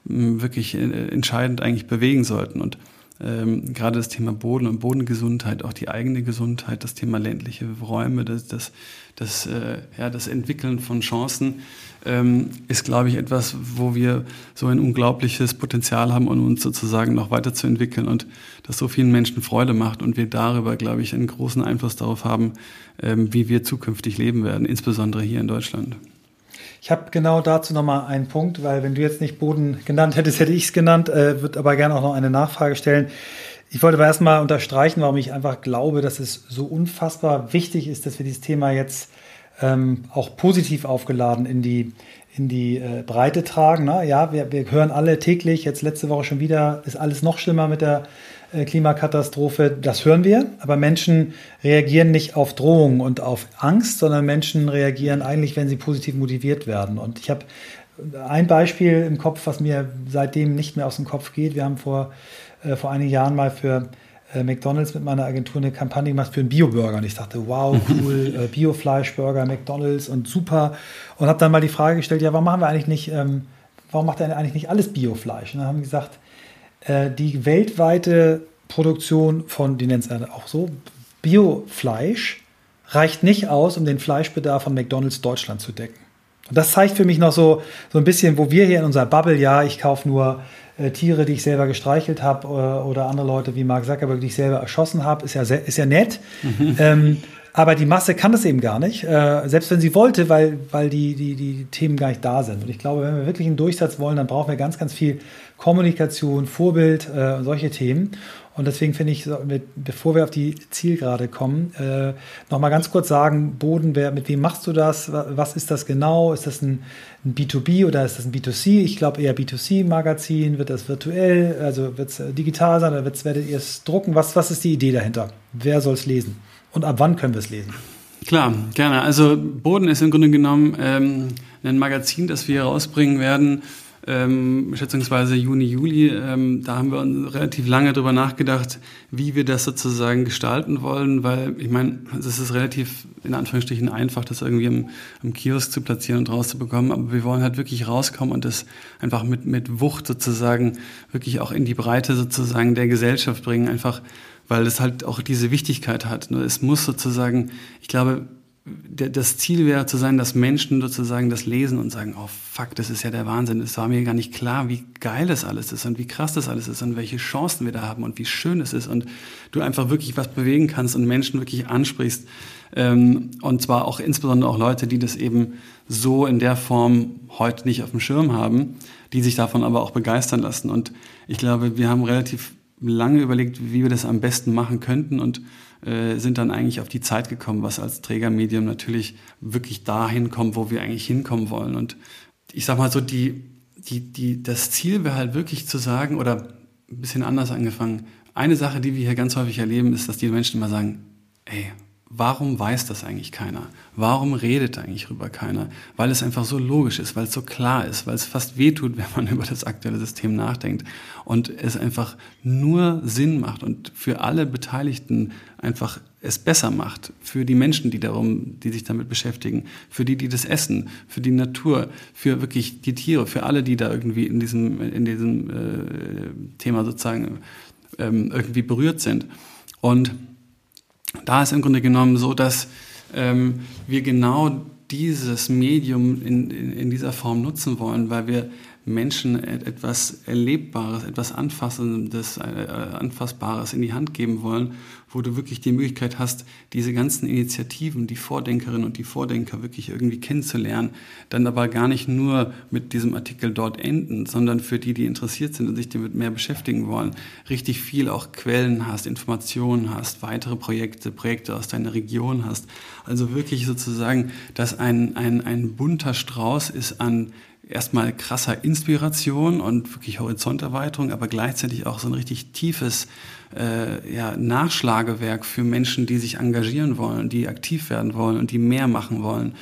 wirklich äh, entscheidend eigentlich bewegen sollten. Und ähm, gerade das Thema Boden und Bodengesundheit, auch die eigene Gesundheit, das Thema ländliche Räume, das, das, das, äh, ja, das Entwickeln von Chancen ähm, ist, glaube ich, etwas, wo wir so ein unglaubliches Potenzial haben, um uns sozusagen noch weiterzuentwickeln und das so vielen Menschen Freude macht und wir darüber, glaube ich, einen großen Einfluss darauf haben, ähm, wie wir zukünftig leben werden, insbesondere hier in Deutschland.
Ich habe genau dazu nochmal einen Punkt, weil wenn du jetzt nicht Boden genannt hättest, hätte ich es genannt, äh, würde aber gerne auch noch eine Nachfrage stellen. Ich wollte aber erstmal unterstreichen, warum ich einfach glaube, dass es so unfassbar wichtig ist, dass wir dieses Thema jetzt ähm, auch positiv aufgeladen in die, in die äh, Breite tragen. Ne? Ja, wir, wir hören alle täglich, jetzt letzte Woche schon wieder, ist alles noch schlimmer mit der Klimakatastrophe. Das hören wir, aber Menschen reagieren nicht auf Drohungen und auf Angst, sondern Menschen reagieren eigentlich, wenn sie positiv motiviert werden. Und ich habe ein Beispiel im Kopf, was mir seitdem nicht mehr aus dem Kopf geht. Wir haben vor, äh, vor einigen Jahren mal für äh, McDonalds mit meiner Agentur eine Kampagne gemacht für einen Bio-Burger. Und ich dachte, wow, cool, äh, Bio-Fleischburger, McDonalds und super. Und habe dann mal die Frage gestellt, ja, warum machen wir eigentlich nicht, ähm, warum macht er eigentlich nicht alles Biofleisch? Und dann haben wir gesagt, äh, die weltweite Produktion von, die nennt es auch so, Biofleisch reicht nicht aus, um den Fleischbedarf von McDonalds Deutschland zu decken. Und das zeigt für mich noch so, so ein bisschen, wo wir hier in unserer Bubble, ja, ich kaufe nur äh, Tiere, die ich selber gestreichelt habe, äh, oder andere Leute wie Mark Zuckerberg, die ich selber erschossen habe, ist ja, sehr, ist ja nett. Mhm. Ähm, aber die Masse kann das eben gar nicht, äh, selbst wenn sie wollte, weil, weil die, die, die Themen gar nicht da sind. Und ich glaube, wenn wir wirklich einen Durchsatz wollen, dann brauchen wir ganz, ganz viel Kommunikation, Vorbild äh, solche Themen. Und deswegen finde ich, bevor wir auf die Zielgerade kommen, äh, nochmal ganz kurz sagen, Boden, wer, mit wem machst du das? Was ist das genau? Ist das ein, ein B2B oder ist das ein B2C? Ich glaube eher B2C-Magazin. Wird das virtuell, also wird es äh, digital sein oder werdet ihr es drucken? Was, was ist die Idee dahinter? Wer soll es lesen? Und ab wann können wir es lesen?
Klar, gerne. Also Boden ist im Grunde genommen ähm, ein Magazin, das wir herausbringen werden, ähm, schätzungsweise Juni, Juli. Ähm, da haben wir uns relativ lange darüber nachgedacht, wie wir das sozusagen gestalten wollen, weil ich meine, es ist relativ in Anführungsstrichen einfach, das irgendwie im, im Kiosk zu platzieren und rauszubekommen, aber wir wollen halt wirklich rauskommen und das einfach mit, mit Wucht sozusagen wirklich auch in die Breite sozusagen der Gesellschaft bringen, einfach weil es halt auch diese Wichtigkeit hat. Es muss sozusagen, ich glaube, das Ziel wäre zu sein, dass Menschen sozusagen das lesen und sagen, oh fuck, das ist ja der Wahnsinn. Es war mir gar nicht klar, wie geil das alles ist und wie krass das alles ist und welche Chancen wir da haben und wie schön es ist und du einfach wirklich was bewegen kannst und Menschen wirklich ansprichst. Ähm, und zwar auch insbesondere auch Leute, die das eben so in der Form heute nicht auf dem Schirm haben, die sich davon aber auch begeistern lassen. Und ich glaube, wir haben relativ lange überlegt, wie wir das am besten machen könnten und äh, sind dann eigentlich auf die Zeit gekommen, was als Trägermedium natürlich wirklich dahin kommt, wo wir eigentlich hinkommen wollen. Und ich sag mal so, die, die, die, das Ziel wäre halt wirklich zu sagen, oder ein bisschen anders angefangen, eine Sache, die wir hier ganz häufig erleben, ist, dass die Menschen immer sagen, ey, warum weiß das eigentlich keiner? Warum redet eigentlich darüber keiner? Weil es einfach so logisch ist, weil es so klar ist, weil es fast wehtut, wenn man über das aktuelle System nachdenkt und es einfach nur Sinn macht und für alle Beteiligten einfach es besser macht, für die Menschen, die darum, die sich damit beschäftigen, für die, die das essen, für die Natur, für wirklich die Tiere, für alle, die da irgendwie in diesem, in diesem äh, Thema sozusagen ähm, irgendwie berührt sind. Und da ist im Grunde genommen so, dass ähm, wir genau dieses Medium in, in, in dieser Form nutzen wollen, weil wir Menschen etwas Erlebbares, etwas Anfassendes, äh, Anfassbares in die Hand geben wollen, wo du wirklich die Möglichkeit hast, diese ganzen Initiativen, die Vordenkerinnen und die Vordenker wirklich irgendwie kennenzulernen, dann aber gar nicht nur mit diesem Artikel dort enden, sondern für die, die interessiert sind und sich damit mehr beschäftigen wollen, richtig viel auch Quellen hast, Informationen hast, weitere Projekte, Projekte aus deiner Region hast. Also wirklich sozusagen, dass ein, ein, ein bunter Strauß ist an erstmal krasser Inspiration und wirklich Horizonterweiterung, aber gleichzeitig auch so ein richtig tiefes äh, ja, Nachschlagewerk für Menschen, die sich engagieren wollen, die aktiv werden wollen und die mehr machen wollen.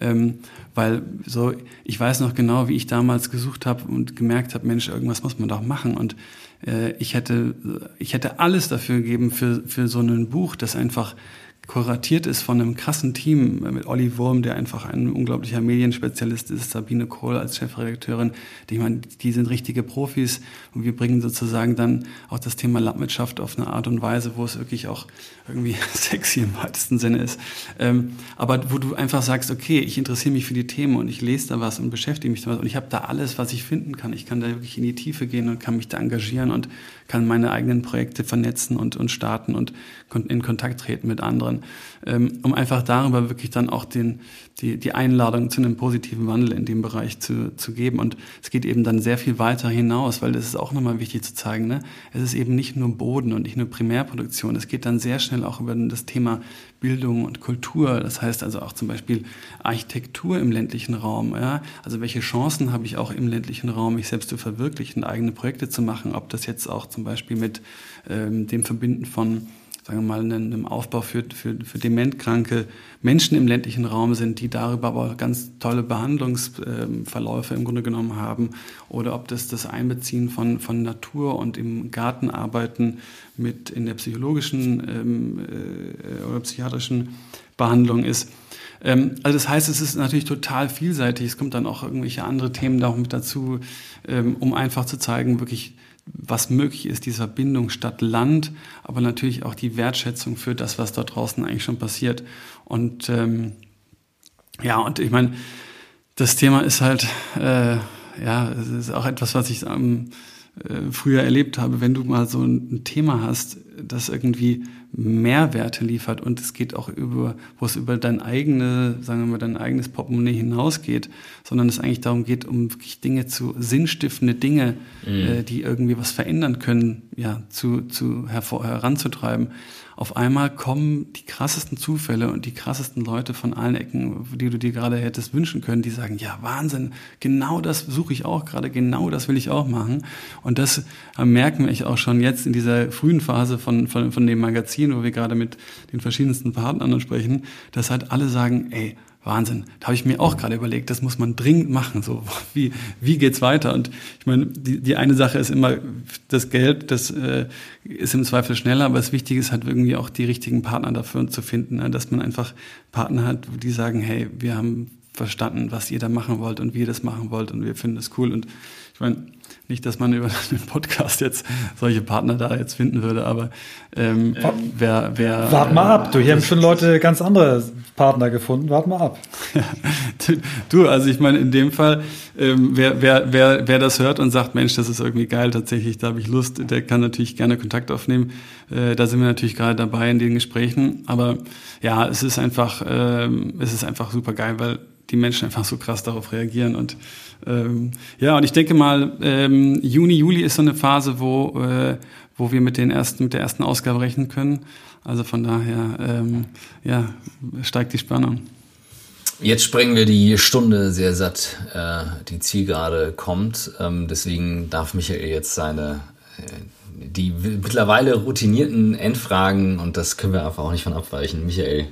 Ähm, weil so, ich weiß noch genau, wie ich damals gesucht habe und gemerkt habe, Mensch, irgendwas muss man doch machen. Und äh, ich hätte, ich hätte alles dafür gegeben für, für so ein Buch, das einfach kuratiert ist von einem krassen Team mit Olli Wurm, der einfach ein unglaublicher Medienspezialist ist, Sabine Kohl als Chefredakteurin. Ich meine, die sind richtige Profis und wir bringen sozusagen dann auch das Thema Landwirtschaft auf eine Art und Weise, wo es wirklich auch irgendwie sexy im weitesten Sinne ist. Ähm, aber wo du einfach sagst, okay, ich interessiere mich für die Themen und ich lese da was und beschäftige mich damit und ich habe da alles, was ich finden kann. Ich kann da wirklich in die Tiefe gehen und kann mich da engagieren und kann meine eigenen Projekte vernetzen und, und starten und in Kontakt treten mit anderen, ähm, um einfach darüber wirklich dann auch den, die, die Einladung zu einem positiven Wandel in dem Bereich zu, zu geben. Und es geht eben dann sehr viel weiter hinaus, weil das ist auch nochmal wichtig zu zeigen. Ne? Es ist eben nicht nur Boden und nicht nur Primärproduktion. Es geht dann sehr schnell auch über das Thema Bildung und Kultur. Das heißt also auch zum Beispiel Architektur im ländlichen Raum. Ja? Also welche Chancen habe ich auch im ländlichen Raum, mich selbst zu verwirklichen, eigene Projekte zu machen, ob das jetzt auch zum Beispiel mit ähm, dem Verbinden von sagen wir mal, einem Aufbau für, für, für dementkranke Menschen im ländlichen Raum sind, die darüber aber ganz tolle Behandlungsverläufe im Grunde genommen haben, oder ob das das Einbeziehen von, von Natur und im Garten arbeiten mit in der psychologischen ähm, äh, oder psychiatrischen Behandlung ist. Ähm, also das heißt, es ist natürlich total vielseitig. Es kommt dann auch irgendwelche andere Themen da auch mit dazu, ähm, um einfach zu zeigen, wirklich was möglich ist, diese Verbindung Stadt-Land, aber natürlich auch die Wertschätzung für das, was dort draußen eigentlich schon passiert. Und ähm, ja, und ich meine, das Thema ist halt, äh, ja, es ist auch etwas, was ich ähm, äh, früher erlebt habe, wenn du mal so ein Thema hast, das irgendwie Mehrwerte liefert und es geht auch über, wo es über dein eigene, sagen wir mal, dein eigenes Portemonnaie hinausgeht, sondern es eigentlich darum geht, um wirklich Dinge zu, sinnstiftende Dinge, mhm. äh, die irgendwie was verändern können, ja, zu, zu hervor, heranzutreiben auf einmal kommen die krassesten Zufälle und die krassesten Leute von allen Ecken, die du dir gerade hättest wünschen können, die sagen, ja, Wahnsinn, genau das suche ich auch gerade, genau das will ich auch machen. Und das merken wir auch schon jetzt in dieser frühen Phase von, von, von dem Magazin, wo wir gerade mit den verschiedensten Partnern sprechen, dass halt alle sagen, ey, Wahnsinn. Da habe ich mir auch gerade überlegt, das muss man dringend machen. So, wie, wie geht's weiter? Und ich meine, die, die eine Sache ist immer das Geld, das äh, ist im Zweifel schneller, aber das Wichtige ist halt irgendwie auch die richtigen Partner dafür zu finden, ne? dass man einfach Partner hat, die sagen, hey, wir haben verstanden, was ihr da machen wollt und wie ihr das machen wollt und wir finden das cool. Und ich meine, Nicht, dass man über den Podcast jetzt solche Partner da jetzt finden würde, aber ähm, wer, wer.
Wart mal ab, du, hier haben schon Leute ganz andere Partner gefunden, wart mal ab.
du, also ich meine, in dem Fall, ähm, wer, wer, wer, wer das hört und sagt, Mensch, das ist irgendwie geil, tatsächlich, da habe ich Lust, der kann natürlich gerne Kontakt aufnehmen. Äh, da sind wir natürlich gerade dabei in den Gesprächen. Aber ja, es ist einfach, ähm, es ist einfach super geil, weil die Menschen einfach so krass darauf reagieren und ähm, ja, und ich denke mal, ähm, Juni, Juli ist so eine Phase, wo, äh, wo wir mit, den ersten, mit der ersten Ausgabe rechnen können. Also von daher, ähm, ja, steigt die Spannung.
Jetzt sprengen wir die Stunde sehr satt, äh, die Zielgerade kommt. Ähm, deswegen darf Michael jetzt seine äh, die mittlerweile routinierten Endfragen und das können wir einfach auch nicht von abweichen. Michael,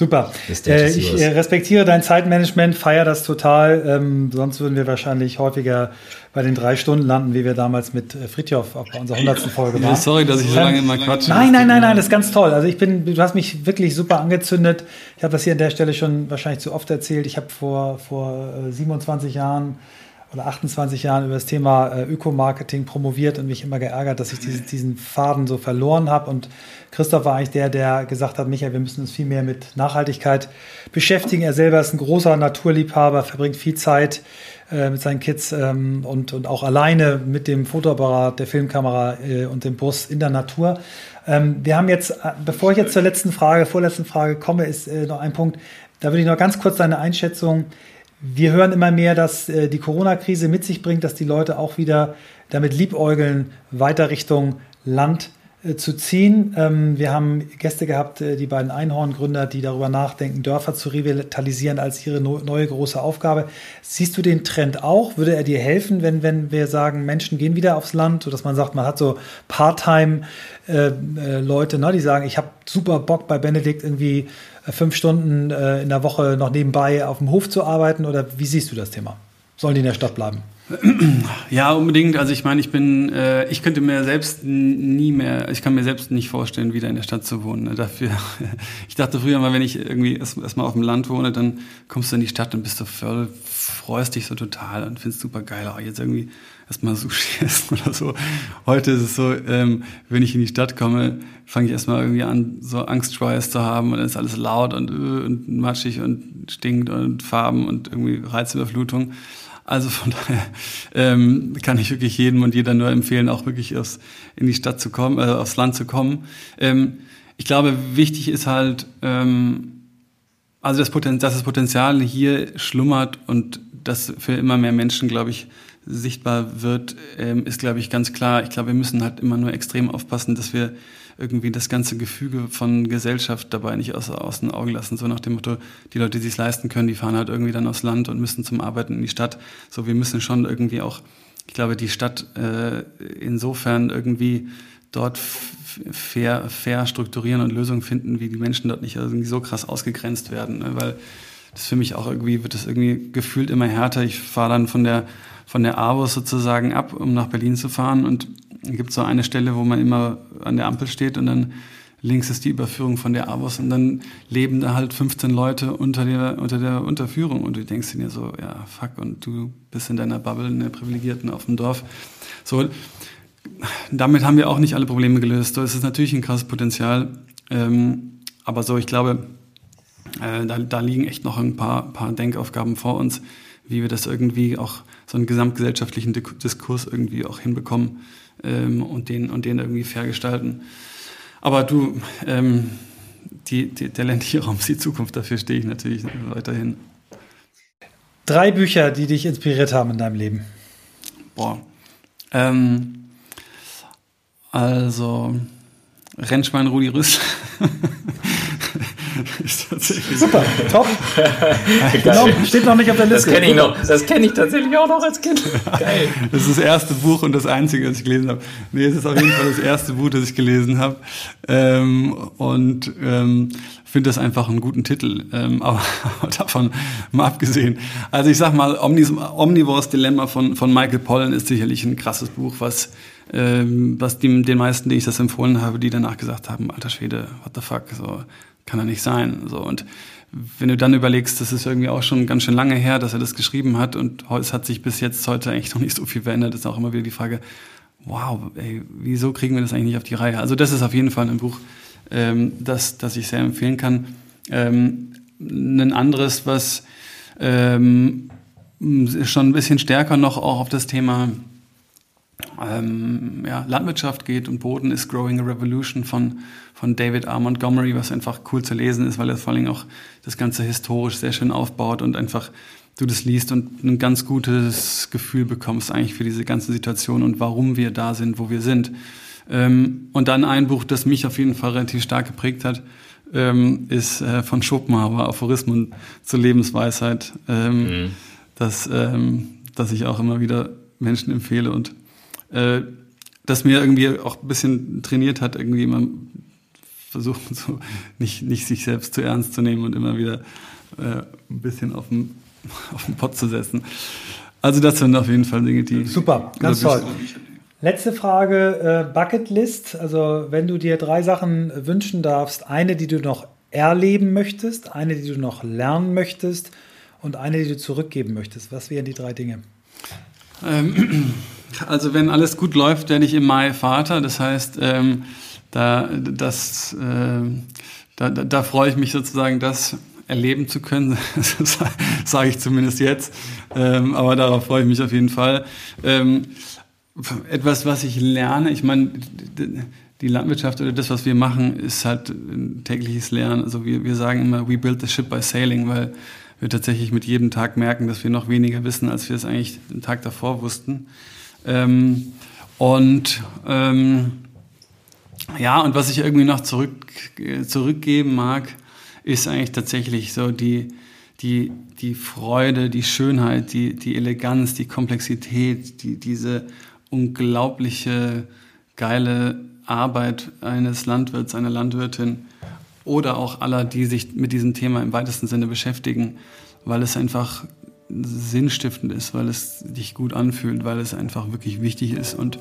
Super. Äh, ich äh, respektiere dein Zeitmanagement, feiere das total. Ähm, sonst würden wir wahrscheinlich häufiger bei den drei Stunden landen, wie wir damals mit äh, Fritjof auch bei unserer hundertsten Folge waren.
sorry, dass ich so lange immer quatsche.
Nein, nein, nein, nein, das ist ganz toll. Also ich bin, du hast mich wirklich super angezündet. Ich habe das hier an der Stelle schon wahrscheinlich zu oft erzählt. Ich habe vor, vor 27 äh, Jahren oder 28 Jahren über das Thema äh, Ökomarketing promoviert und mich immer geärgert, dass ich diesen, diesen Faden so verloren habe. Und Christoph war eigentlich der, der gesagt hat, Michael, wir müssen uns viel mehr mit Nachhaltigkeit beschäftigen. Er selber ist ein großer Naturliebhaber, verbringt viel Zeit äh, mit seinen Kids ähm, und, und auch alleine mit dem Fotoapparat, der Filmkamera äh, und dem Bus in der Natur. Ähm, wir haben jetzt, äh, bevor ich jetzt zur letzten Frage, vorletzten Frage komme, ist äh, noch ein Punkt, da würde ich noch ganz kurz deine Einschätzung wir hören immer mehr, dass äh, die Corona-Krise mit sich bringt, dass die Leute auch wieder damit liebäugeln, weiter Richtung Land äh, zu ziehen. Ähm, wir haben Gäste gehabt, äh, die beiden Einhorngründer, die darüber nachdenken, Dörfer zu revitalisieren als ihre neue große Aufgabe. Siehst du den Trend auch? Würde er dir helfen, wenn, wenn wir sagen, Menschen gehen wieder aufs Land, sodass man sagt, man hat so Part-Time-Leute, ne, die sagen, ich habe super Bock bei Benedikt irgendwie fünf Stunden äh, in der Woche noch nebenbei auf dem Hof zu arbeiten? Oder wie siehst du das Thema? Sollen die in der Stadt bleiben?
Ja, unbedingt. Also ich meine, ich bin, äh, ich könnte mir selbst nie mehr, ich kann mir selbst nicht vorstellen, wieder in der Stadt zu wohnen. Dafür, ich dachte früher mal, wenn ich irgendwie erstmal erst auf dem Land wohne, dann kommst du in die Stadt und bist du voll, freust dich so total und findest super geil. Oh, jetzt irgendwie erstmal Sushi essen oder so. Heute ist es so, ähm, wenn ich in die Stadt komme, fange ich erstmal irgendwie an, so Angstschweiß zu haben und dann ist alles laut und, äh, und matschig und stinkt und Farben und irgendwie Reizüberflutung. Also von daher ähm, kann ich wirklich jedem und jeder nur empfehlen, auch wirklich aufs, in die Stadt zu kommen, äh, aufs Land zu kommen. Ähm, ich glaube, wichtig ist halt, ähm, also das, Poten dass das Potenzial hier schlummert und das für immer mehr Menschen, glaube ich, sichtbar wird, ähm, ist, glaube ich, ganz klar. Ich glaube, wir müssen halt immer nur extrem aufpassen, dass wir irgendwie das ganze Gefüge von Gesellschaft dabei nicht aus, aus den Augen lassen. So nach dem Motto, die Leute, die es leisten können, die fahren halt irgendwie dann aufs Land und müssen zum Arbeiten in die Stadt. So, wir müssen schon irgendwie auch, ich glaube, die Stadt äh, insofern irgendwie dort fair, fair strukturieren und Lösungen finden, wie die Menschen dort nicht irgendwie so krass ausgegrenzt werden. Ne? Weil das für mich auch irgendwie, wird das irgendwie gefühlt immer härter. Ich fahre dann von der von der AWOS sozusagen ab, um nach Berlin zu fahren. Und es gibt so eine Stelle, wo man immer an der Ampel steht und dann links ist die Überführung von der AWOS und dann leben da halt 15 Leute unter der, unter der Unterführung und du denkst dir so, ja, fuck, und du bist in deiner Bubble, in der Privilegierten auf dem Dorf. So, damit haben wir auch nicht alle Probleme gelöst. So, es ist natürlich ein krasses Potenzial, ähm, aber so, ich glaube, äh, da, da liegen echt noch ein paar, paar Denkaufgaben vor uns, wie wir das irgendwie auch so einen gesamtgesellschaftlichen Diskurs irgendwie auch hinbekommen ähm, und, den, und den irgendwie fair gestalten. Aber du, ähm, die, die, der ländliche Raum ist die Zukunft, dafür stehe ich natürlich weiterhin.
Drei Bücher, die dich inspiriert haben in deinem Leben.
Boah. Ähm, also, Rennschwein Rudi Rüssel.
Super, top. genau, steht noch nicht auf der Liste.
Das kenne ich noch. Das kenne ich tatsächlich auch noch als Kind.
Geil. Das ist das erste Buch und das einzige, das ich gelesen habe. Nee, es ist auf jeden Fall das erste Buch, das ich gelesen habe. Ähm, und ähm, finde das einfach einen guten Titel. Ähm, aber, davon mal abgesehen. Also ich sag mal, Omnis, Omnivores Dilemma von, von Michael Pollan ist sicherlich ein krasses Buch, was ähm, was die, den meisten, denen ich das empfohlen habe, die danach gesagt haben, alter Schwede, what the fuck, so kann er nicht sein. So und wenn du dann überlegst, das ist irgendwie auch schon ganz schön lange her, dass er das geschrieben hat und es hat sich bis jetzt heute eigentlich noch nicht so viel verändert, ist auch immer wieder die Frage, wow, ey, wieso kriegen wir das eigentlich nicht auf die Reihe? Also das ist auf jeden Fall ein Buch, ähm, das, das ich sehr empfehlen kann. Ähm, ein anderes, was ähm, schon ein bisschen stärker noch auch auf das Thema ähm, ja, Landwirtschaft geht und Boden ist Growing a Revolution von, von David R. Montgomery, was einfach cool zu lesen ist, weil er vor allem auch das Ganze historisch sehr schön aufbaut und einfach du das liest und ein ganz gutes Gefühl bekommst eigentlich für diese ganze Situation und warum wir da sind, wo wir sind. Ähm, und dann ein Buch, das mich auf jeden Fall relativ stark geprägt hat, ähm, ist äh, von Schopenhauer, Aphorismen zur Lebensweisheit, ähm, mhm. das, ähm, das ich auch immer wieder Menschen empfehle und äh, das mir irgendwie auch ein bisschen trainiert hat, irgendwie immer versuchen, so nicht, nicht sich selbst zu ernst zu nehmen und immer wieder äh, ein bisschen auf dem, auf dem Pott zu setzen. Also das sind auf jeden Fall Dinge, die...
Super, ganz toll. Letzte Frage, äh, Bucketlist. Also wenn du dir drei Sachen wünschen darfst, eine, die du noch erleben möchtest, eine, die du noch lernen möchtest und eine, die du zurückgeben möchtest. Was wären die drei Dinge?
Ähm, also wenn alles gut läuft, werde ich im Mai Vater. Das heißt, ähm, da, das, äh, da, da, da freue ich mich sozusagen, das erleben zu können. Sage ich zumindest jetzt. Ähm, aber darauf freue ich mich auf jeden Fall. Ähm, etwas, was ich lerne, ich meine, die Landwirtschaft oder das, was wir machen, ist halt ein tägliches Lernen. Also wir, wir sagen immer, we build the ship by sailing, weil wir tatsächlich mit jedem Tag merken, dass wir noch weniger wissen, als wir es eigentlich den Tag davor wussten. Ähm, und ähm, ja, und was ich irgendwie noch zurück, zurückgeben mag, ist eigentlich tatsächlich so die, die, die Freude, die Schönheit, die, die Eleganz, die Komplexität, die, diese unglaubliche geile Arbeit eines Landwirts, einer Landwirtin oder auch aller, die sich mit diesem Thema im weitesten Sinne beschäftigen, weil es einfach sinnstiftend ist, weil es dich gut anfühlt, weil es einfach wirklich wichtig ist und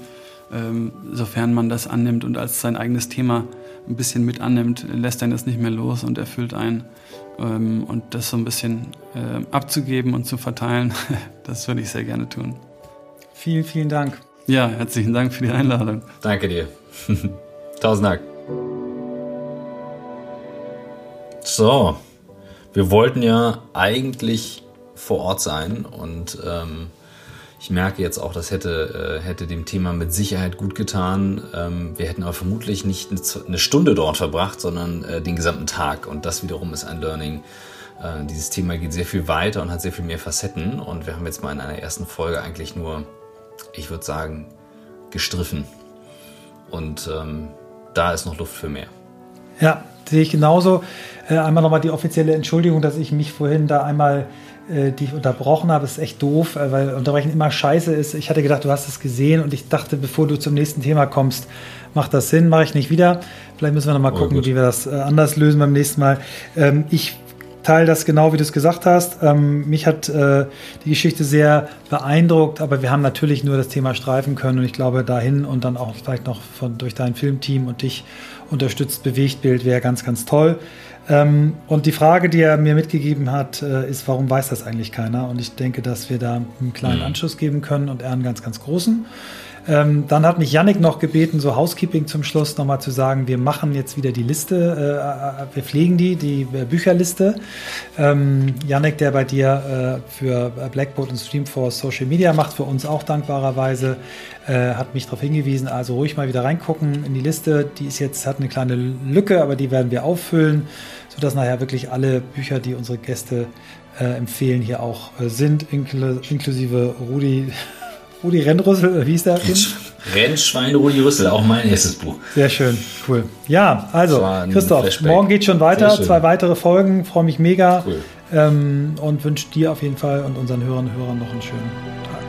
ähm, sofern man das annimmt und als sein eigenes Thema ein bisschen mit annimmt, lässt einen das nicht mehr los und erfüllt einen. Ähm, und das so ein bisschen äh, abzugeben und zu verteilen, das würde ich sehr gerne tun.
Vielen, vielen Dank.
Ja, herzlichen Dank für die Einladung.
Danke dir. Tausend Dank. So, wir wollten ja eigentlich vor Ort sein und ähm, ich merke jetzt auch, das hätte, äh, hätte dem Thema mit Sicherheit gut getan. Ähm, wir hätten aber vermutlich nicht eine Stunde dort verbracht, sondern äh, den gesamten Tag. Und das wiederum ist ein Learning. Äh, dieses Thema geht sehr viel weiter und hat sehr viel mehr Facetten. Und wir haben jetzt mal in einer ersten Folge eigentlich nur ich würde sagen, gestriffen. Und ähm, da ist noch Luft für mehr.
Ja, sehe ich genauso. Äh, einmal nochmal die offizielle Entschuldigung, dass ich mich vorhin da einmal äh, dich unterbrochen habe. Das ist echt doof, äh, weil Unterbrechen immer scheiße ist. Ich hatte gedacht, du hast es gesehen und ich dachte, bevor du zum nächsten Thema kommst, macht das Sinn, mache ich nicht wieder. Vielleicht müssen wir nochmal oh, gucken, gut. wie wir das äh, anders lösen beim nächsten Mal. Ähm, ich teile das genau, wie du es gesagt hast. Ähm, mich hat die Geschichte sehr beeindruckt, aber wir haben natürlich nur das Thema streifen können und ich glaube dahin und dann auch vielleicht noch von, durch dein Filmteam und dich unterstützt Bewegtbild wäre ganz, ganz toll. Ähm, und die Frage, die er mir mitgegeben hat, äh, ist, warum weiß das eigentlich keiner? Und ich denke, dass wir da einen kleinen mhm. Anschluss geben können und er einen ganz, ganz großen. Ähm, dann hat mich Yannick noch gebeten, so Housekeeping zum Schluss nochmal zu sagen, wir machen jetzt wieder die Liste, äh, äh wir pflegen die, die äh, Bücherliste. Ähm, Yannick, der bei dir äh, für Blackboard und Streamforce Social Media macht, für uns auch dankbarerweise, äh, hat mich darauf hingewiesen, also ruhig mal wieder reingucken in die Liste. Die ist jetzt, hat eine kleine Lücke, aber die werden wir auffüllen, sodass nachher wirklich alle Bücher, die unsere Gäste äh, empfehlen, hier auch sind, inkl inklusive Rudi Rudi Rennrüssel, wie ist der?
Rennschwein Rudi Rüssel, auch mein erstes Buch.
Sehr schön, cool. Ja, also Christoph, Flashback. morgen geht schon weiter, zwei weitere Folgen, freue mich mega cool. ähm, und wünsche dir auf jeden Fall und unseren Hörern und Hörern noch einen schönen Tag.